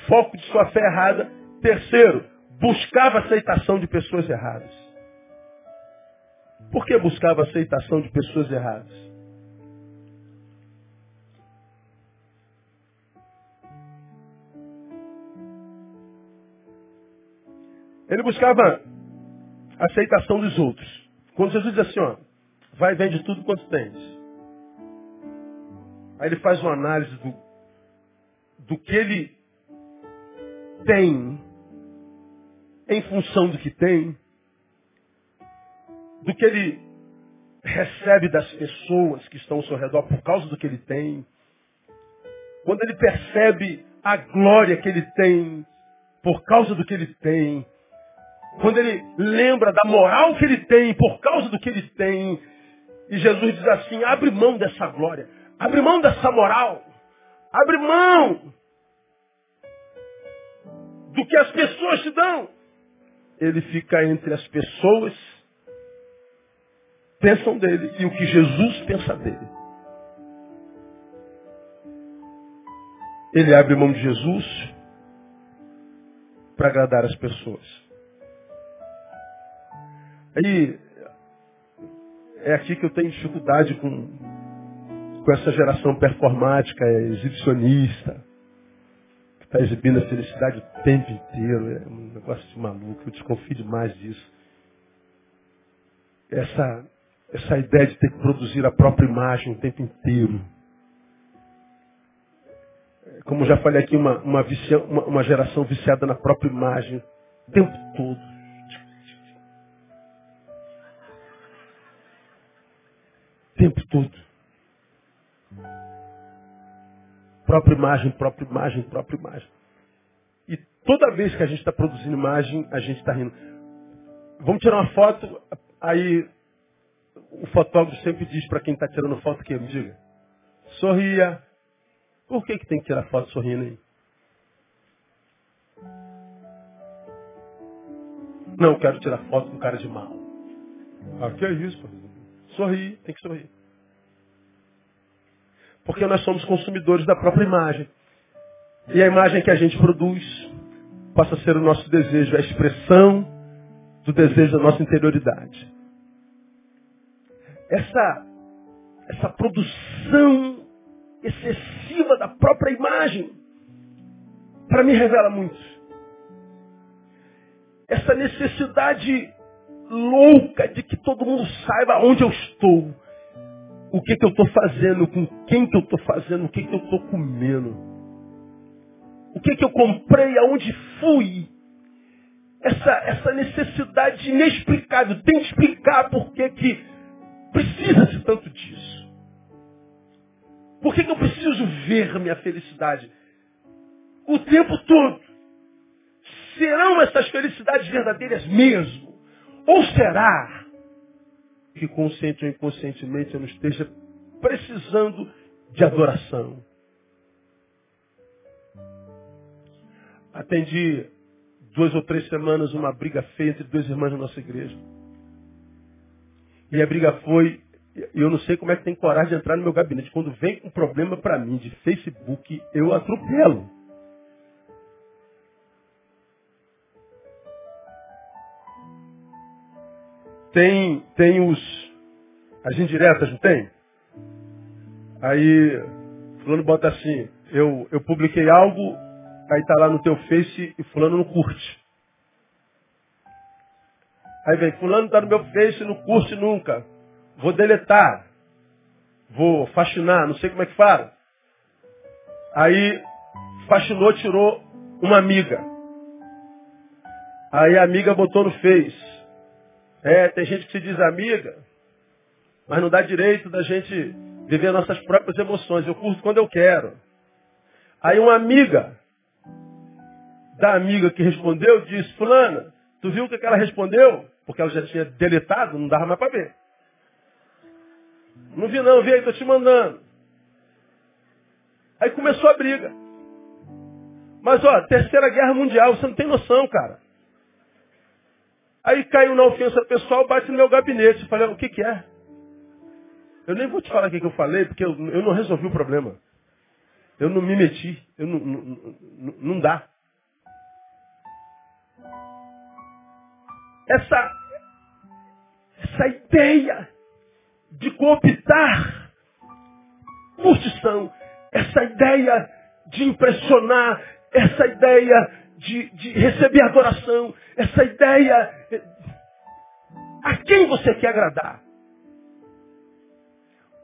foco de sua fé errada. Terceiro, buscava aceitação de pessoas erradas. Por que buscava aceitação de pessoas erradas? Ele buscava aceitação dos outros. Quando Jesus diz assim, ó, vai e vende tudo quanto tens. Aí ele faz uma análise do, do que ele tem em função do que tem, do que ele recebe das pessoas que estão ao seu redor por causa do que ele tem. Quando ele percebe a glória que ele tem por causa do que ele tem, quando ele lembra da moral que ele tem por causa do que ele tem, e Jesus diz assim: abre mão dessa glória, abre mão dessa moral, abre mão do que as pessoas te dão. Ele fica entre as pessoas pensam dele e o que Jesus pensa dele. Ele abre mão de Jesus para agradar as pessoas. Aí é aqui que eu tenho dificuldade com, com essa geração performática, exibicionista, Está exibindo a felicidade o tempo inteiro. É um negócio de maluco. Eu desconfio demais disso. Essa, essa ideia de ter que produzir a própria imagem o tempo inteiro. É, como já falei aqui, uma, uma, vicia, uma, uma geração viciada na própria imagem o tempo todo. O tempo todo. Própria imagem, própria imagem, própria imagem. E toda vez que a gente está produzindo imagem, a gente está rindo. Vamos tirar uma foto, aí o fotógrafo sempre diz para quem está tirando foto que me diga, sorria. Por que, que tem que tirar foto sorrindo aí? Não, quero tirar foto com cara de mal. Ah, que é isso? Sorrir, tem que sorrir. Porque nós somos consumidores da própria imagem. E a imagem que a gente produz passa a ser o nosso desejo, a expressão do desejo da nossa interioridade. Essa, essa produção excessiva da própria imagem, para mim revela muito essa necessidade louca de que todo mundo saiba onde eu estou, o que, que eu estou fazendo, com quem que eu estou fazendo, o que, que eu estou comendo, o que, que eu comprei, aonde fui. Essa, essa necessidade inexplicável, tem que explicar por que, que precisa-se tanto disso. Por que, que eu preciso ver minha felicidade? O tempo todo. Serão essas felicidades verdadeiras mesmo? Ou será que consciente ou inconscientemente eu não esteja precisando de adoração? Atendi duas ou três semanas uma briga feia entre duas irmãs da nossa igreja. E a briga foi, eu não sei como é que tem coragem de entrar no meu gabinete. Quando vem um problema para mim de Facebook, eu atropelo. Tem, tem os, as indiretas, não tem? Aí, fulano bota assim, eu, eu publiquei algo, aí tá lá no teu Face e fulano não curte. Aí vem, fulano tá no meu Face não curte nunca. Vou deletar. Vou faxinar, não sei como é que fala. Aí, faxinou, tirou uma amiga. Aí a amiga botou no Face. É, tem gente que se diz amiga, mas não dá direito da gente viver nossas próprias emoções. Eu curto quando eu quero. Aí uma amiga da amiga que respondeu disse, fulana, tu viu o que ela respondeu? Porque ela já tinha deletado, não dava mais para ver. Não vi não, vi aí, tô te mandando. Aí começou a briga. Mas ó, terceira guerra mundial, você não tem noção, cara. Aí caiu na ofensa pessoal, bate no meu gabinete. Falei, o que, que é? Eu nem vou te falar o que, que eu falei, porque eu, eu, não resolvi o problema. Eu não me meti. Eu não, não, não, não dá. Essa, essa ideia de cooptar curtição, essa ideia de impressionar, essa ideia de, de receber adoração, essa ideia. A quem você quer agradar?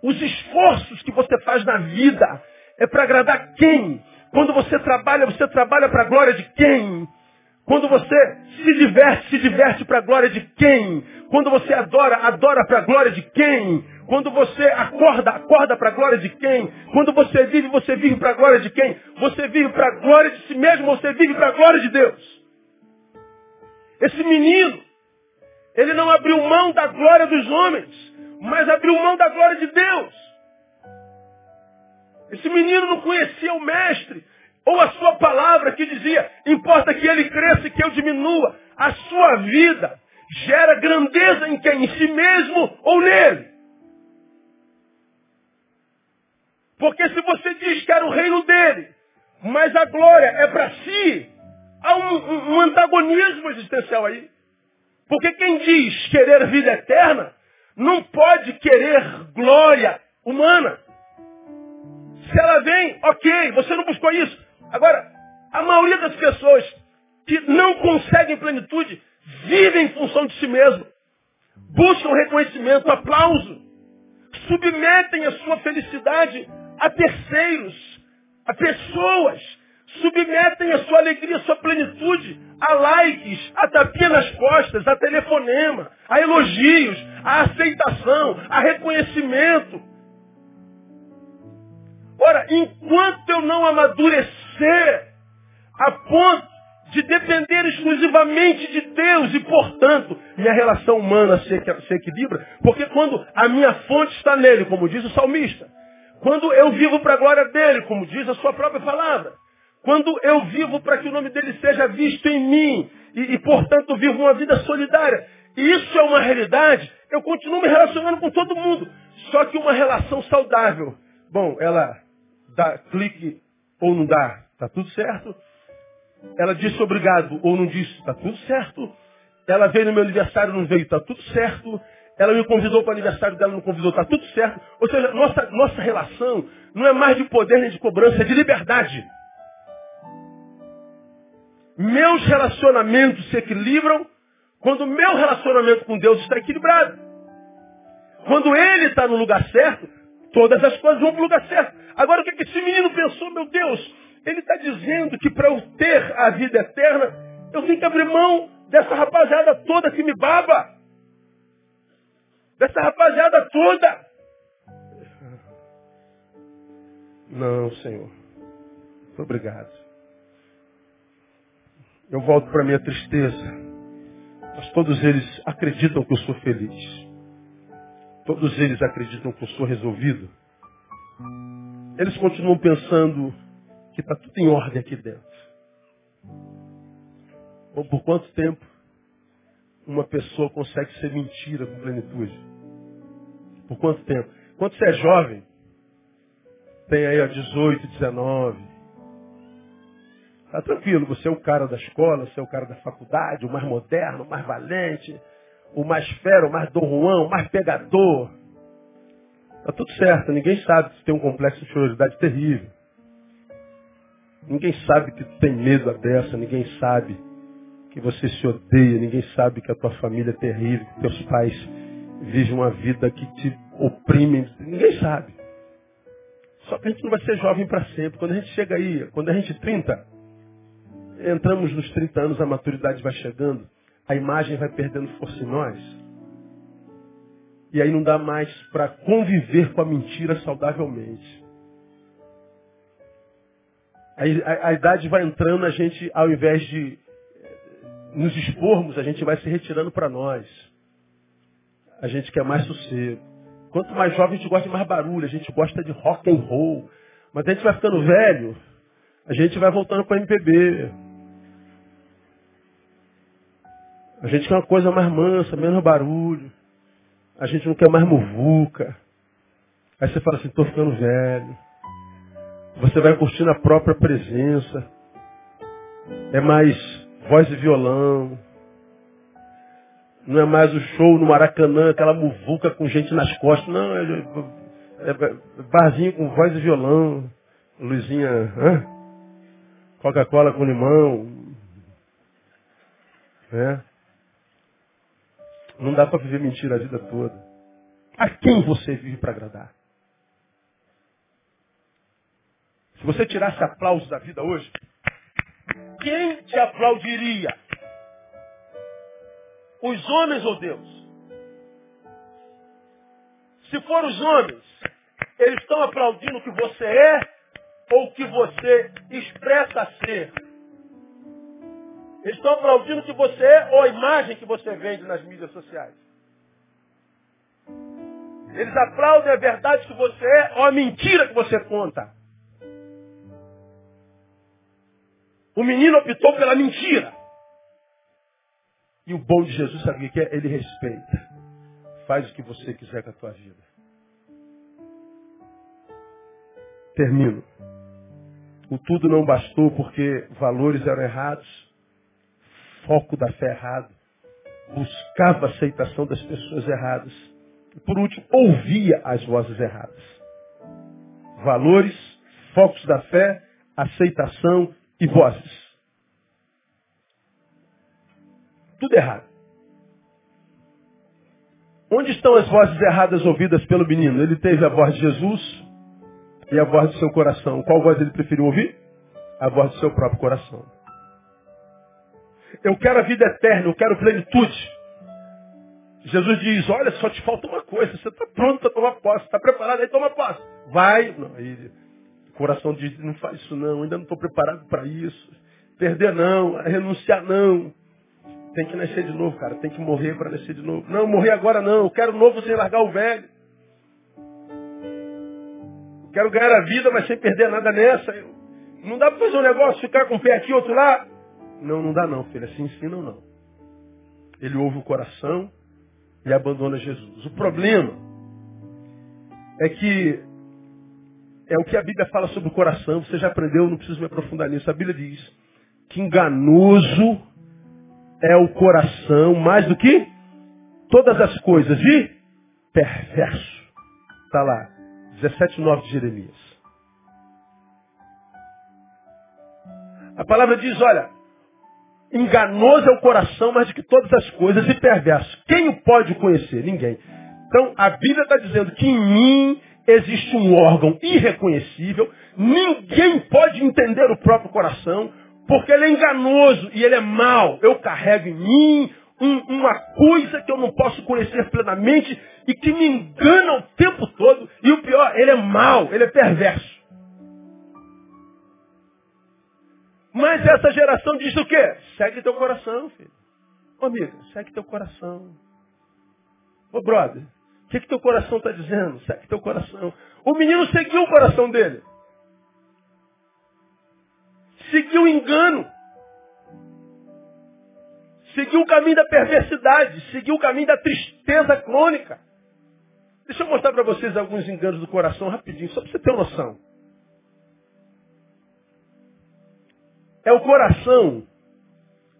Os esforços que você faz na vida é para agradar quem? Quando você trabalha, você trabalha para a glória de quem? Quando você se diverte, se diverte para a glória de quem? Quando você adora, adora para a glória de quem? Quando você acorda, acorda para a glória de quem? Quando você vive, você vive para a glória de quem? Você vive para a glória de si mesmo, você vive para a glória de Deus. Esse menino, ele não abriu mão da glória dos homens, mas abriu mão da glória de Deus. Esse menino não conhecia o mestre, ou a sua palavra que dizia, importa que ele cresça e que eu diminua. A sua vida gera grandeza em quem? Em si mesmo ou nele. Porque se você diz que era o reino dele, mas a glória é para si, há um, um, antagonismo existencial aí. Porque quem diz querer vida eterna, não pode querer glória humana. Se ela vem, ok, você não buscou isso. Agora, a maioria das pessoas que não conseguem plenitude vivem em função de si mesmo. Buscam reconhecimento, aplauso. Submetem a sua felicidade a terceiros, a pessoas. submetem a sua alegria, a sua plenitude a likes, a tapinha nas costas, a telefonema, a elogios, a aceitação, a reconhecimento. Ora, enquanto eu não amadurecer a ponto de depender exclusivamente de Deus e, portanto, minha relação humana se, equilibra, porque quando a minha fonte está nele, como diz o salmista, quando eu vivo para a glória dele, como diz a sua própria palavra, quando eu vivo para que o nome dele seja visto em mim e, e, portanto, vivo uma vida solidária, e isso é uma realidade, eu continuo me relacionando com todo mundo. Só que uma relação saudável. Bom, ela dá clique ou não dá, está tudo certo. Ela disse obrigado ou não disse, está tudo certo. Ela veio no meu aniversário, não veio, está tudo certo. Ela me convidou para o aniversário dela, não convidou, está tudo certo. Ou seja, nossa, nossa relação não é mais de poder nem de cobrança, é de liberdade. Meus relacionamentos se equilibram quando o meu relacionamento com Deus está equilibrado. Quando ele está no lugar certo, todas as coisas vão para o lugar certo. Agora o que, é que esse menino pensou? Meu Deus, ele está dizendo que para eu ter a vida eterna, eu tenho que abrir mão dessa rapaziada toda que me baba. Dessa rapaziada toda. Não, Senhor. Muito obrigado. Eu volto para a minha tristeza. Mas todos eles acreditam que eu sou feliz. Todos eles acreditam que eu sou resolvido. Eles continuam pensando que está tudo em ordem aqui dentro. Ou por quanto tempo uma pessoa consegue ser mentira com plenitude? Por quanto tempo? Quando você é jovem, tem aí a 18, 19, Tá tranquilo, você é o cara da escola, você é o cara da faculdade, o mais moderno, o mais valente, o mais fero, o mais Dom Juan, o mais pegador. Tá tudo certo, ninguém sabe que tem um complexo de inferioridade terrível. Ninguém sabe que tem medo dessa, ninguém sabe que você se odeia, ninguém sabe que a tua família é terrível, que teus pais vivem uma vida que te oprimem, ninguém sabe. Só que a gente não vai ser jovem para sempre. Quando a gente chega aí, quando a gente 30, entramos nos 30 anos, a maturidade vai chegando, a imagem vai perdendo força em nós. E aí não dá mais para conviver com a mentira saudavelmente. Aí a, a, idade vai entrando, a gente, ao invés de nos expormos, a gente vai se retirando para nós. A gente quer mais sossego. Quanto mais jovem, a gente gosta de mais barulho, a gente gosta de rock and roll. Mas a gente vai ficando velho, a gente vai voltando para MPB. A gente quer uma coisa mais mansa, menos barulho. A gente não quer mais muvuca. Aí você fala assim, estou ficando velho. Você vai curtindo a própria presença. É mais voz e violão. Não é mais o show no Maracanã, aquela muvuca com gente nas costas. Não, é, é, é barzinho com voz e violão. Luzinha, Coca-Cola com limão. É. Não dá para viver mentira a vida toda. A quem você vive para agradar? Se você tirasse aplausos da vida hoje, quem te aplaudiria? Os homens ou Deus? Se for os homens, eles estão aplaudindo o que você é ou o que você expressa ser. Eles estão aplaudindo que você é ou a imagem que você vende nas mídias sociais. Eles aplaudem a verdade que você é ou a mentira que você conta. O menino optou pela mentira. E o bom de Jesus, sabe o que é? Ele respeita. Faz o que você quiser com a tua vida. Termino. O tudo não bastou porque valores eram errados foco da fé errado, buscava a aceitação das pessoas erradas. E por último, ouvia as vozes erradas. Valores, focos da fé, aceitação e vozes. Tudo errado. Onde estão as vozes erradas ouvidas pelo menino? Ele teve a voz de Jesus e a voz do seu coração. Qual voz ele preferiu ouvir? a voz do seu próprio coração. Eu quero a vida eterna, eu quero plenitude. Jesus diz, olha, só te falta uma coisa, você está pronto para tomar posse, está preparado, aí toma posse. Vai. Não, aí, coração diz, não faz isso não, ainda não estou preparado para isso. Perder não, renunciar não. Tem que nascer de novo, cara, tem que morrer para nascer de novo. Não, morrer agora não, eu quero novo sem largar o velho. Quero ganhar a vida, mas sem perder nada nessa. Não dá para fazer um negócio, ficar com um pé aqui, outro lá. Não, não dá não, filho. Assim ensina não. Ele ouve o coração e abandona Jesus. O problema é que é o que a Bíblia fala sobre o coração. Você já aprendeu, não preciso me aprofundar nisso. A Bíblia diz que enganoso é o coração mais do que todas as coisas e perverso. Está lá, 17,9 de Jeremias. A palavra diz, olha, enganoso é o coração mais do que todas as coisas e perverso. Quem o pode conhecer? Ninguém. Então, a Bíblia está dizendo que em mim existe um órgão irreconhecível, ninguém pode entender o próprio coração, porque ele é enganoso e ele é mau. Eu carrego em mim um, uma coisa que eu não posso conhecer plenamente e que me engana o tempo todo. E o pior, ele é mau, ele é perverso. Mas essa geração diz o quê? Segue teu coração, filho. Ô amigo, segue teu coração. Ô brother, que, que teu coração está dizendo? Segue teu coração. O menino seguiu o coração dele. Seguiu o engano. Seguiu o caminho da perversidade. Seguiu o caminho da tristeza crônica. Deixa eu mostrar para vocês alguns enganos do coração rapidinho, só para você ter uma noção. É o coração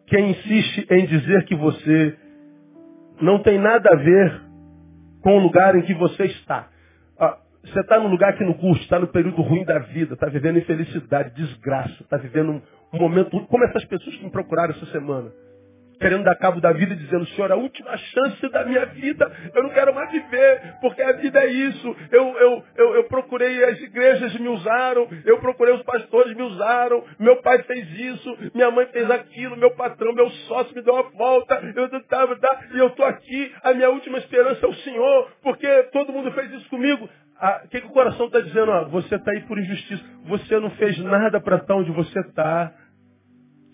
quem insiste em dizer que você não tem nada a ver com o lugar em que você está. Ah, você está no lugar que não curte, está no período ruim da vida, está vivendo infelicidade, desgraça, está vivendo um, momento como essas pessoas que me procuraram essa semana querendo dar cabo da vida, dizendo, Senhor, a última chance da minha vida, eu não quero mais viver, porque a vida é isso. Eu, eu, eu, eu procurei, as igrejas me usaram, eu procurei, os pastores me usaram, meu pai fez isso, minha mãe fez aquilo, meu patrão, meu sócio me deu uma volta, eu tava, tá, e eu estou aqui, a minha última esperança é o Senhor, porque todo mundo fez isso comigo. Ah, o que, que o coração está dizendo? Ó, você está aí por injustiça. Você não fez nada para estar onde você está.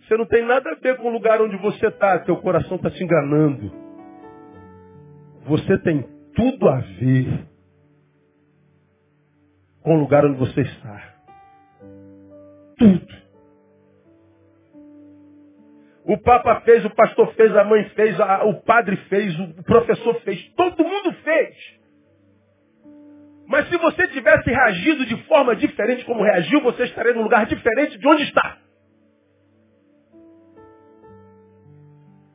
Você não tem nada a ver com o lugar onde você está. Teu coração está te enganando. Você tem tudo a ver com o lugar onde você está. Tudo. O Papa fez, o pastor fez, a mãe fez, a, o padre fez, o professor fez, todo mundo fez. Mas se você tivesse reagido de forma diferente como reagiu, você estaria num lugar diferente de onde está.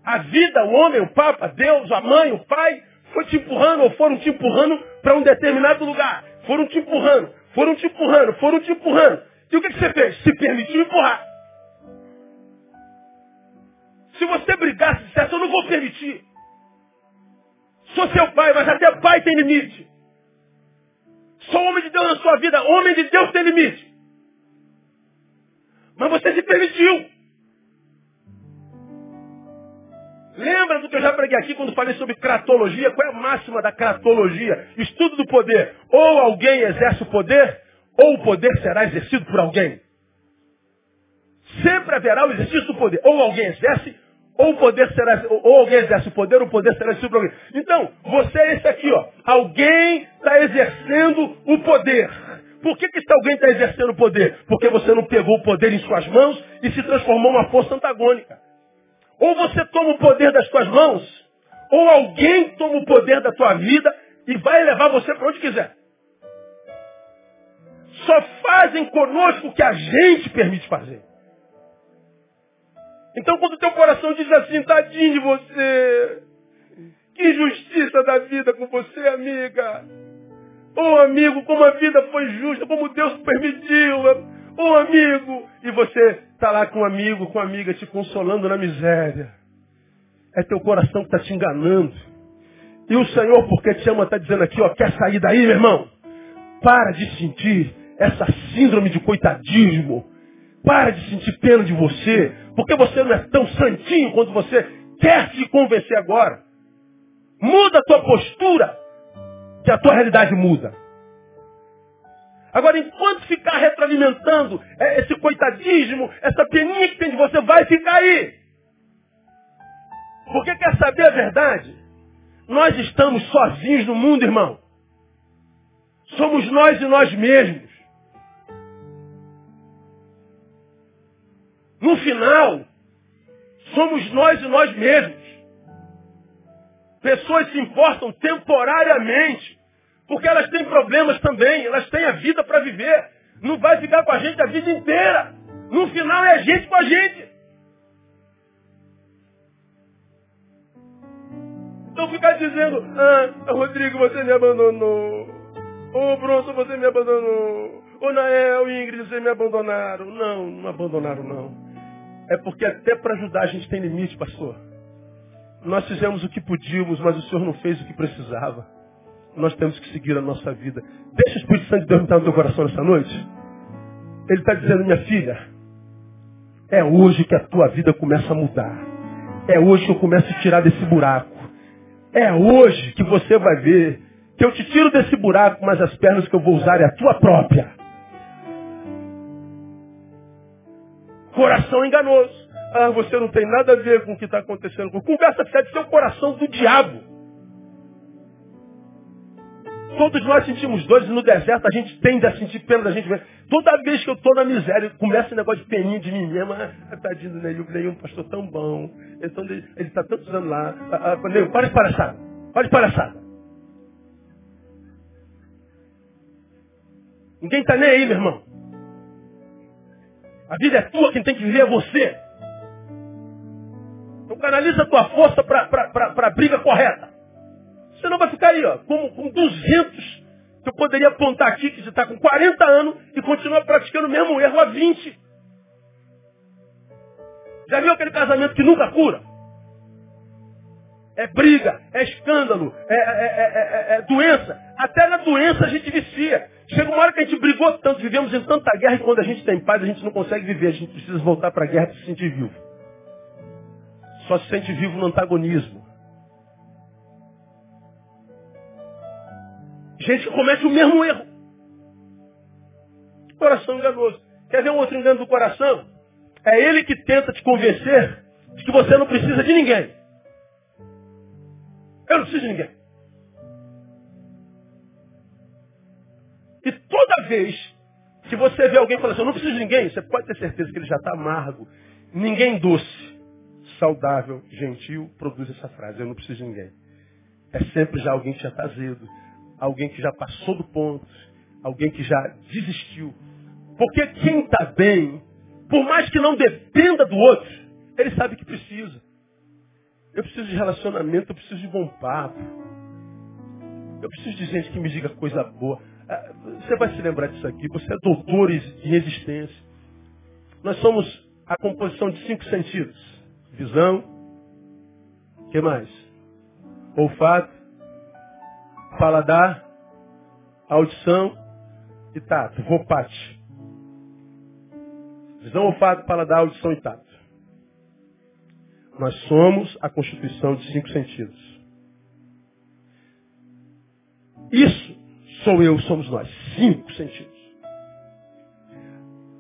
A vida, o homem, o Papa, Deus, a mãe, o pai, foi te empurrando ou foram te empurrando para um determinado lugar. Foram te empurrando, foram te empurrando, foram te empurrando. E o que, você fez? Se permitiu empurrar. Se você brigasse, dissesse, eu não vou permitir. Sou seu pai, mas até pai tem limite. Sou homem de Deus na sua vida, homem de Deus tem limite. Mas você se permitiu. Lembra do que eu já preguei aqui quando falei sobre cratologia? Qual é a máxima da cratologia? Estudo do poder. Ou alguém exerce o poder, ou o poder será exercido por alguém. Sempre haverá o exercício do poder. Ou alguém exerce, ou o poder será, ou alguém exerce o poder, ou o poder será exercido por alguém. Então, você é esse aqui, ó. Alguém está exercendo o poder. Por que, que alguém está exercendo o poder? Porque você não pegou o poder em suas mãos e se transformou em uma força antagônica. Ou você toma o poder das tuas mãos, ou alguém toma o poder da tua vida e vai levar você para onde quiser. Só fazem conosco o que a gente permite fazer. Então quando o teu coração diz assim, tadinho de você, que injustiça da vida com você, amiga. Oh, amigo, como a vida foi justa, como Deus permitiu. Oh, amigo, e você está lá com um amigo, com uma amiga te consolando na miséria. É teu coração que está te enganando. E o Senhor, porque te ama, está dizendo aqui, ó, quer sair daí, meu irmão? Para de sentir essa síndrome de coitadismo. para de sentir pena de você, porque você não é tão santinho quanto você quer se convencer agora. Muda a tua postura, que a tua realidade muda. Agora, enquanto ficar retroalimentando é, esse coitadismo, essa peninha que tem de você, vai ficar aí. Porque quer saber a verdade? Nós estamos sozinhos no mundo, irmão. Somos nós e nós mesmos. No final, somos nós e nós mesmos. Pessoas se importam temporariamente, porque elas têm problemas também, elas têm a vida para viver. Não vai ficar com a gente a vida inteira. No final é a gente com a gente. Então ficar dizendo, ah, Rodrigo, você me abandonou. Ô, Bronson, você me abandonou. Ô, Nael, Ingrid, vocês me abandonaram. Não, não abandonaram, não. É porque até para ajudar a gente tem limite, pastor. Nós fizemos o que podíamos, mas o Senhor não fez o que precisava. Nós temos que seguir a nossa vida. Deixa o Espírito Santo de Deus entrar no teu coração essa noite. Ele está dizendo, minha filha, é hoje que a tua vida começa a mudar. É hoje que eu começo a tirar desse buraco. É hoje que você vai ver que eu te tiro desse buraco, mas as pernas que eu vou usar é a tua própria. Coração enganoso. Ah, você não tem nada a ver com o que está acontecendo. Conversa de seu coração do diabo. Todos nós sentimos dores no deserto, a gente tende a sentir pena da gente mesmo. Toda vez que eu estou na miséria, começa esse negócio de peninho de mim mesmo. Ah, tadinho do Neil, um pastor tão bom. Ele está tantos anos lá. Ah, ah, Neil, para de palhaçada. Para de palhaçada. Ninguém está nem aí, meu irmão. A vida é tua, quem tem que viver é você. Então canaliza a tua força para a briga correta. Você não vai ficar aí, ó, com, com 200 que eu poderia apontar aqui, que você está com 40 anos e continua praticando o mesmo erro há 20. Já viu aquele casamento que nunca cura? É briga, é escândalo, é, é, é, é, doença. Até na doença a gente vicia. Chega uma hora que a gente brigou tanto, vivemos em tanta guerra, e quando a gente tem paz, a gente não consegue viver. A gente precisa voltar para a guerra para se sentir vivo. Só se sente vivo no antagonismo. Gente que comete o mesmo erro. Coração enganoso. Quer ver um outro engano do coração? É ele que tenta te convencer de que você não precisa de ninguém. Eu não preciso de ninguém. E toda vez que você vê alguém falando assim, eu não preciso de ninguém, você pode ter certeza que ele já está amargo. Ninguém doce, saudável, gentil, produz essa frase, eu não preciso de ninguém. É sempre já alguém que já está azedo, alguém que já passou do ponto, alguém que já desistiu. Porque quem está bem, por mais que não dependa do outro, ele sabe que precisa. Eu preciso de relacionamento, eu preciso de bom papo. Eu preciso de gente que me diga coisa boa. Ah, você vai se lembrar disso aqui. Você é doutor em existência. Nós somos a composição de cinco sentidos. Visão. Que mais? Olfato paladar, audição e tato. Vopate. Visão, olfato, paladar, audição e tato. Nós somos a constituição de cinco sentidos. Isso sou eu, somos nós. Cinco sentidos.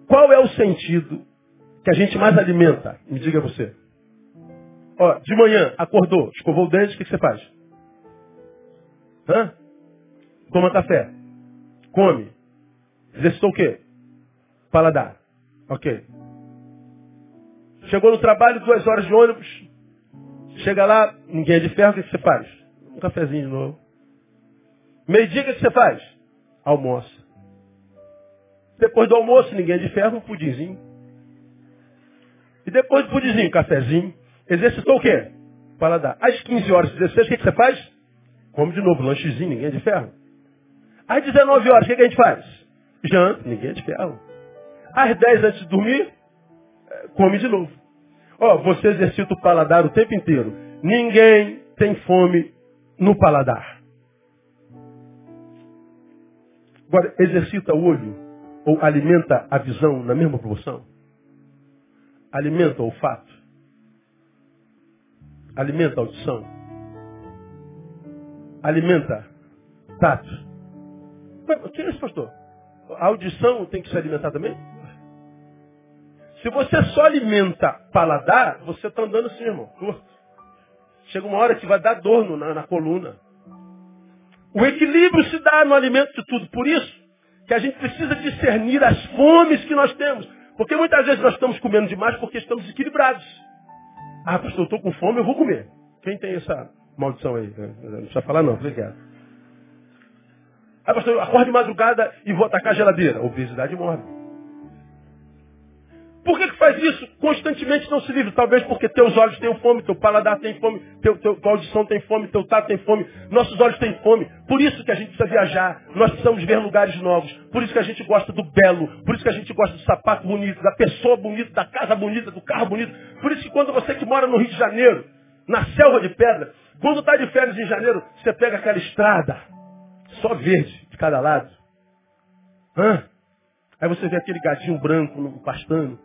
Qual é o sentido que a gente mais alimenta? Me diga você. Ó, de manhã, acordou, escovou o dente, o que você faz? Hã? Toma café. Come. Exercitou o quê? Paladar. Ok. Chegou no trabalho, duas horas de ônibus. Chega lá, ninguém é de ferro, o que você faz? Um cafezinho de novo. Meio-dia, o que você faz? Almoça. Depois do almoço, ninguém é de ferro, um pudinzinho. E depois do pudinzinho, cafezinho. Exercitou o quê? Paladar. Às 15 horas, 16, o que você faz? Come de novo, lanchezinho, ninguém é de ferro. Às 19 horas, o que, que a gente faz? Janta, ninguém é de ferro. Às 10 antes de dormir, é, come de novo. Ó, oh, você exercita o paladar o tempo inteiro. Ninguém tem fome no paladar. Agora, exercita o olho ou alimenta a visão na mesma proporção? Alimenta o olfato? Alimenta a audição? Alimenta tato? O que é isso, pastor? A audição tem que se alimentar também? Se você só alimenta paladar, você está andando assim, irmão. Chega uma hora que vai dar dor na, na coluna. O equilíbrio se dá no alimento de tudo. Por isso que a gente precisa discernir as fomes que nós temos. Porque muitas vezes nós estamos comendo demais porque estamos desequilibrados. Ah, pastor, eu estou com fome, eu vou comer. Quem tem essa maldição aí? Não precisa falar não, obrigado. Ah, pastor, eu acordo de madrugada e vou atacar a geladeira. Obesidade mórbida. Por que, que faz isso? Constantemente não se livra. Talvez porque teus olhos têm fome, teu paladar tem fome, teu, teu, tua audição tem fome, teu tato tem fome, nossos olhos têm fome. Por isso que a gente precisa viajar, nós precisamos ver lugares novos. Por isso que a gente gosta do belo, por isso que a gente gosta do sapato bonito, da pessoa bonita, da casa bonita, do carro bonito. Por isso que quando você que mora no Rio de Janeiro, na selva de pedra, quando está de férias em janeiro, você pega aquela estrada, só verde de cada lado. Hã? Aí você vê aquele gatinho branco no pastando.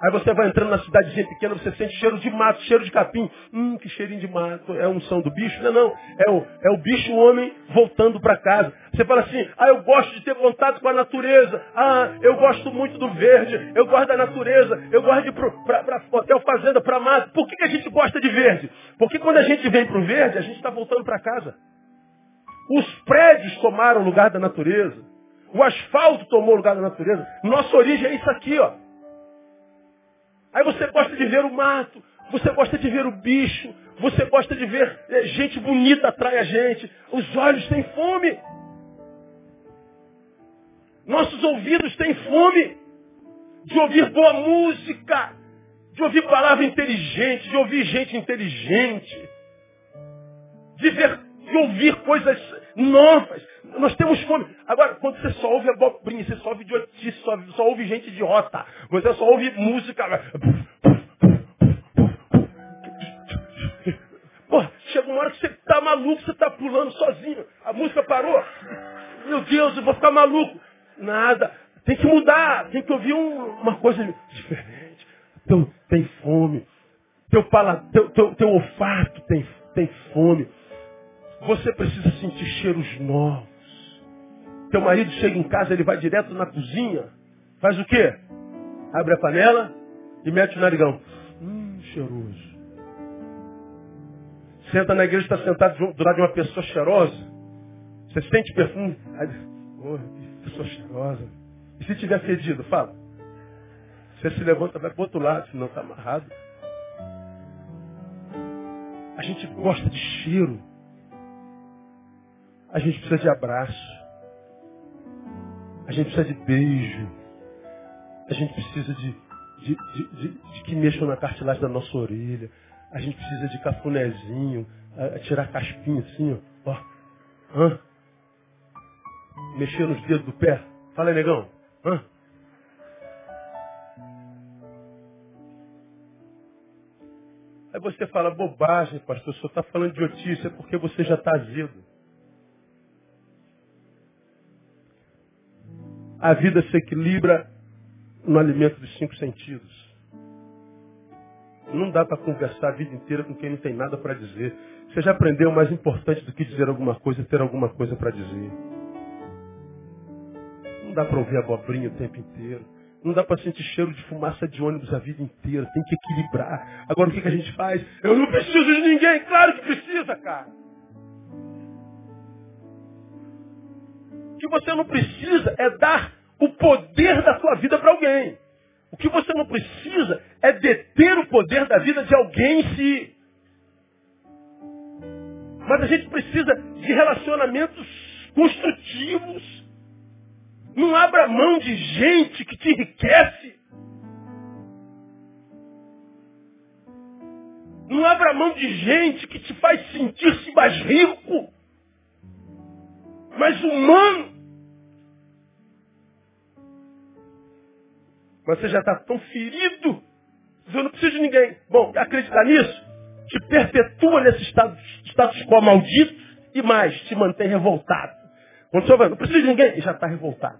Aí você vai entrando na cidadezinha pequena, você sente cheiro de mato, cheiro de capim. Hum, que cheirinho de mato. É a unção do bicho? Não, não. É o, é o bicho homem voltando para casa. Você fala assim, ah, eu gosto de ter contato com a natureza. Ah, eu gosto muito do verde. Eu gosto da natureza. Eu gosto de ir para hotel fazenda, para mato. Por que, que a gente gosta de verde? Porque quando a gente vem para o verde, a gente está voltando para casa. Os prédios tomaram lugar da natureza. O asfalto tomou lugar da natureza. Nossa origem é isso aqui, ó. Aí você gosta de ver o mato, você gosta de ver o bicho, você gosta de ver é, gente bonita atrai a gente. Os olhos têm fome. Nossos ouvidos têm fome de ouvir boa música, de ouvir palavra inteligente, de ouvir gente inteligente, de, ver, de ouvir coisas novas. Nós temos fome. Agora, quando você só ouve abobrinha, você só ouve idiotice, só, só ouve gente idiota, você só ouve música. Pô, chega uma hora que você tá maluco, você tá pulando sozinho. A música parou. Meu Deus, eu vou ficar maluco. Nada. Tem que mudar. Tem que ouvir um, uma coisa diferente. Então, tem fome. Teu, pala, teu, teu, teu olfato tem, tem fome. Você precisa sentir cheiros novos. Teu marido chega em casa, ele vai direto na cozinha. Faz o quê? Abre a panela e mete o narigão. Hum, cheiroso. Senta na igreja, está sentado do lado de uma pessoa cheirosa. Você sente perfume. Oh, pessoa cheirosa. E se tiver fedido, fala. Você se levanta, vai para outro lado, senão está amarrado. A gente gosta de cheiro. A gente precisa de abraço. A gente precisa de beijo. A gente precisa de, de, de, de, que mexam na cartilagem da nossa orelha. A gente precisa de cafunézinho, a, a tirar caspinho assim, ó. Hã? Mexer nos dedos do pé. Fala aí, negão. Hã? Aí você fala, bobagem, pastor, senhor está falando de notícia é porque você já está azedo. A vida se equilibra no alimento dos cinco sentidos. Não dá para conversar a vida inteira com quem não tem nada para dizer. Você já aprendeu, mais importante do que dizer alguma coisa, ter alguma coisa para dizer. Não dá para ouvir abobrinha o tempo inteiro. Não dá para sentir cheiro de fumaça de ônibus a vida inteira. Tem que equilibrar. Agora o que, que a gente faz? Eu não preciso de ninguém. Claro que precisa, cara. Que você não precisa é dar o poder da sua vida para alguém. O que você não precisa é deter o poder da vida de alguém em si. Mas a gente precisa de relacionamentos construtivos. Não abra mão de gente que te enriquece. Não abra mão de gente que te faz sentir-se mais rico, mais humano. Mas você já está tão ferido. Eu não preciso de ninguém. Bom, acreditar nisso te perpetua nesse estado, status quo maldito e mais, te mantém revoltado. Quando você vai, não precisa de ninguém, e já está revoltado.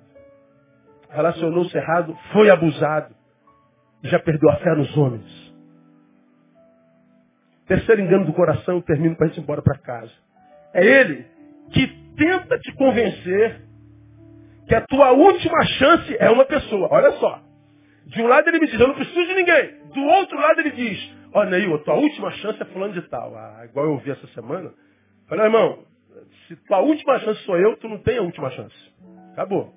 Relacionou-se errado, foi abusado. já perdeu a fé nos homens. Terceiro engano do coração, termino para ir embora para casa. É ele que tenta te convencer que a tua última chance é uma pessoa. Olha só. De um lado ele me diz, eu não preciso de ninguém. Do outro lado ele diz, olha aí, a tua última chance é fulano de tal. Ah, igual eu ouvi essa semana. Falei, irmão, se tua última chance sou eu, tu não tem a última chance. Acabou.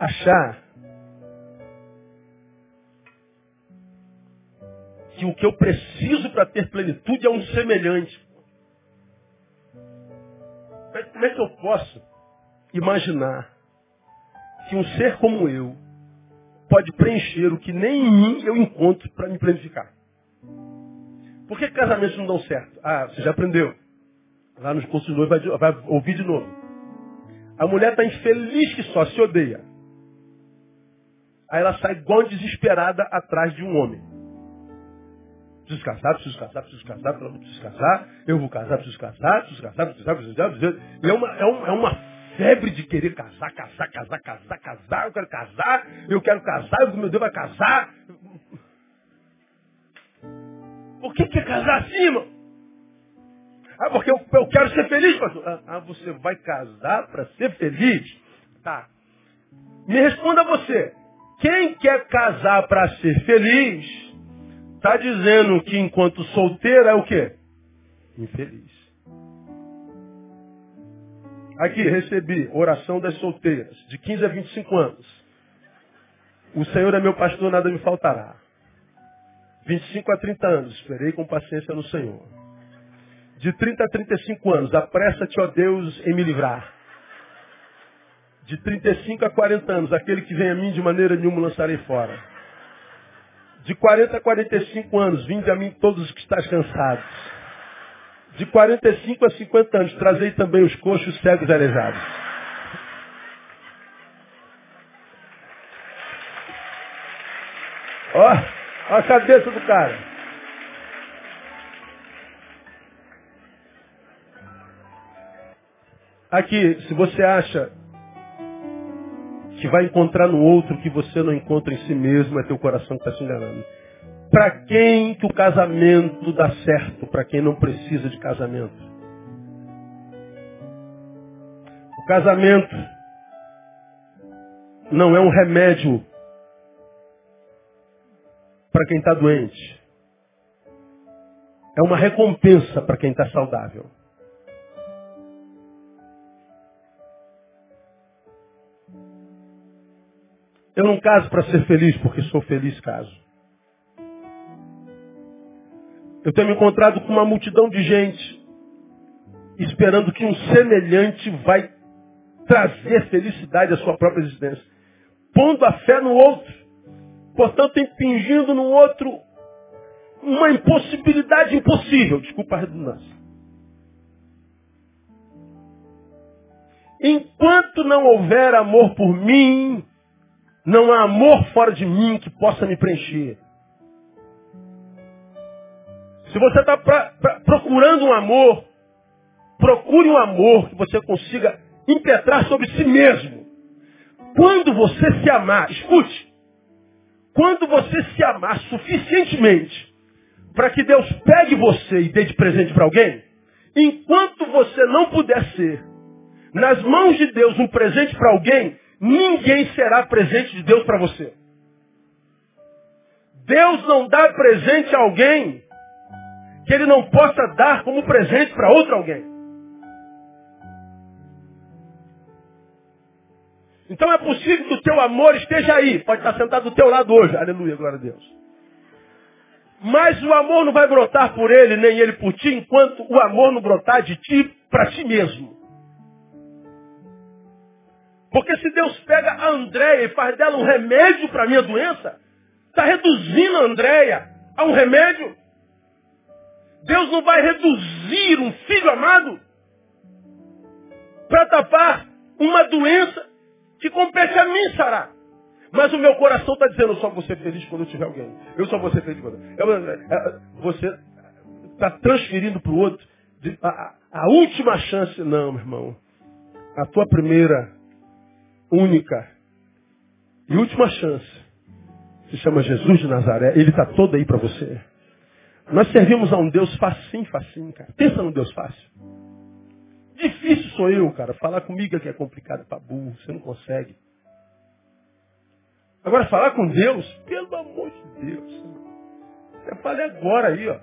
Achar que o que eu preciso para ter plenitude é um semelhante. Como é que eu posso imaginar que um ser como eu pode preencher o que nem em mim eu encontro para me planificar? Por que casamentos não dão certo? Ah, você já aprendeu. Lá nos cursos de vai, vai ouvir de novo. A mulher está infeliz que só se odeia. Aí ela sai igual desesperada atrás de um homem. Preciso casar, preciso casar, preciso casar, preciso casar, eu vou casar, preciso casar, preciso casar, preciso casar, preciso casar. Preciso casar. E é uma, é, uma, é uma febre de querer casar, casar, casar, casar, casar, eu quero casar, eu quero casar, meu Deus vai casar. Por que quer casar assim, irmão? Ah, porque eu, eu quero ser feliz, pastor. Ah, ah você vai casar para ser feliz? Tá. Me responda você. Quem quer casar para ser feliz Está dizendo que enquanto solteira é o quê? Infeliz. Aqui, recebi oração das solteiras, de 15 a 25 anos. O Senhor é meu pastor, nada me faltará. 25 a 30 anos, esperei com paciência no Senhor. De 30 a 35 anos, apressa-te, ó Deus, em me livrar. De 35 a 40 anos, aquele que vem a mim de maneira nenhuma lançarei fora. De 40 a 45 anos, vinde a mim todos os que estás cansados. De 45 a 50 anos, trazei também os coxos cegos aleijados. Ó, ó a cabeça do cara. Aqui, se você acha que vai encontrar no outro que você não encontra em si mesmo, é teu coração que está se enganando. Para quem que o casamento dá certo? Para quem não precisa de casamento. O casamento não é um remédio para quem está doente. É uma recompensa para quem está saudável. Eu não caso para ser feliz, porque sou feliz caso. Eu tenho me encontrado com uma multidão de gente esperando que um semelhante vai trazer felicidade à sua própria existência. Pondo a fé no outro. Portanto, impingindo no outro uma impossibilidade impossível. Desculpa a redundância. Enquanto não houver amor por mim, não há amor fora de mim que possa me preencher. Se você está procurando um amor, procure um amor que você consiga impetrar sobre si mesmo. Quando você se amar, escute, quando você se amar suficientemente para que Deus pegue você e dê de presente para alguém, enquanto você não puder ser nas mãos de Deus um presente para alguém, ninguém será presente de Deus para você. Deus não dá presente a alguém que ele não possa dar como presente para outro alguém. Então é possível que o teu amor esteja aí, pode estar sentado do teu lado hoje, aleluia, glória a Deus. Mas o amor não vai brotar por ele, nem ele por ti, enquanto o amor não brotar de ti para ti mesmo. Porque se Deus pega a Andréia e faz dela um remédio para a minha doença, está reduzindo a Andréia a um remédio. Deus não vai reduzir um filho amado para tapar uma doença que compete a mim, Sará. Mas o meu coração está dizendo, eu só vou ser feliz quando tiver alguém. Eu só vou ser feliz quando... Eu, é, é, você está transferindo para o outro a, a última chance. Não, meu irmão. A tua primeira, única e última chance se chama Jesus de Nazaré. Ele está todo aí para você. Nós servimos a um Deus facinho, facinho, cara. Pensa num Deus fácil. Difícil sou eu, cara. Falar comigo é que é complicado para burro. Você não consegue. Agora, falar com Deus, pelo amor de Deus. Eu falei agora aí, ó.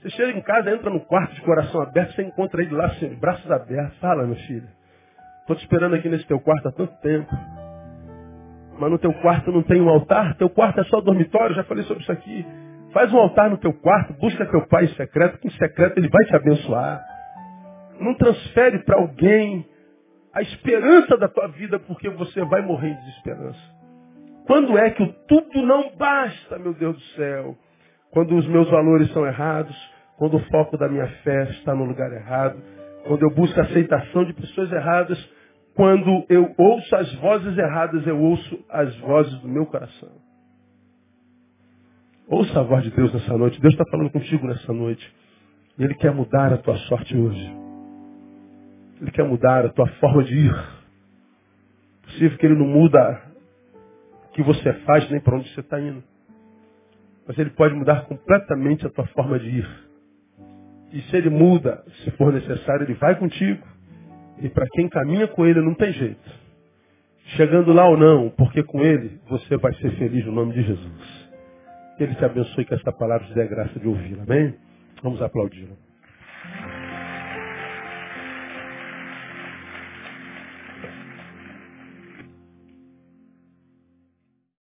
Você chega em casa, entra no quarto de coração aberto, você encontra ele lá, assim, braços abertos. Fala, meu filho. Estou te esperando aqui nesse teu quarto há tanto tempo. Mas no teu quarto não tem um altar? Teu quarto é só dormitório? Já falei sobre isso aqui. Faz um altar no teu quarto, busca teu pai em secreto, que em secreto ele vai te abençoar. Não transfere para alguém a esperança da tua vida, porque você vai morrer de desesperança. Quando é que o tudo não basta, meu Deus do céu? Quando os meus valores são errados, quando o foco da minha fé está no lugar errado, quando eu busco a aceitação de pessoas erradas, quando eu ouço as vozes erradas, eu ouço as vozes do meu coração. Ouça a voz de Deus nessa noite. Deus está falando contigo nessa noite. E Ele quer mudar a tua sorte hoje. Ele quer mudar a tua forma de ir. É possível que Ele não muda o que você faz nem para onde você está indo. Mas Ele pode mudar completamente a tua forma de ir. E se Ele muda, se for necessário, Ele vai contigo. E para quem caminha com Ele não tem jeito. Chegando lá ou não, porque com Ele você vai ser feliz no nome de Jesus. Que Ele te abençoe que esta palavra te dê graça de ouvir. Amém? Vamos aplaudir.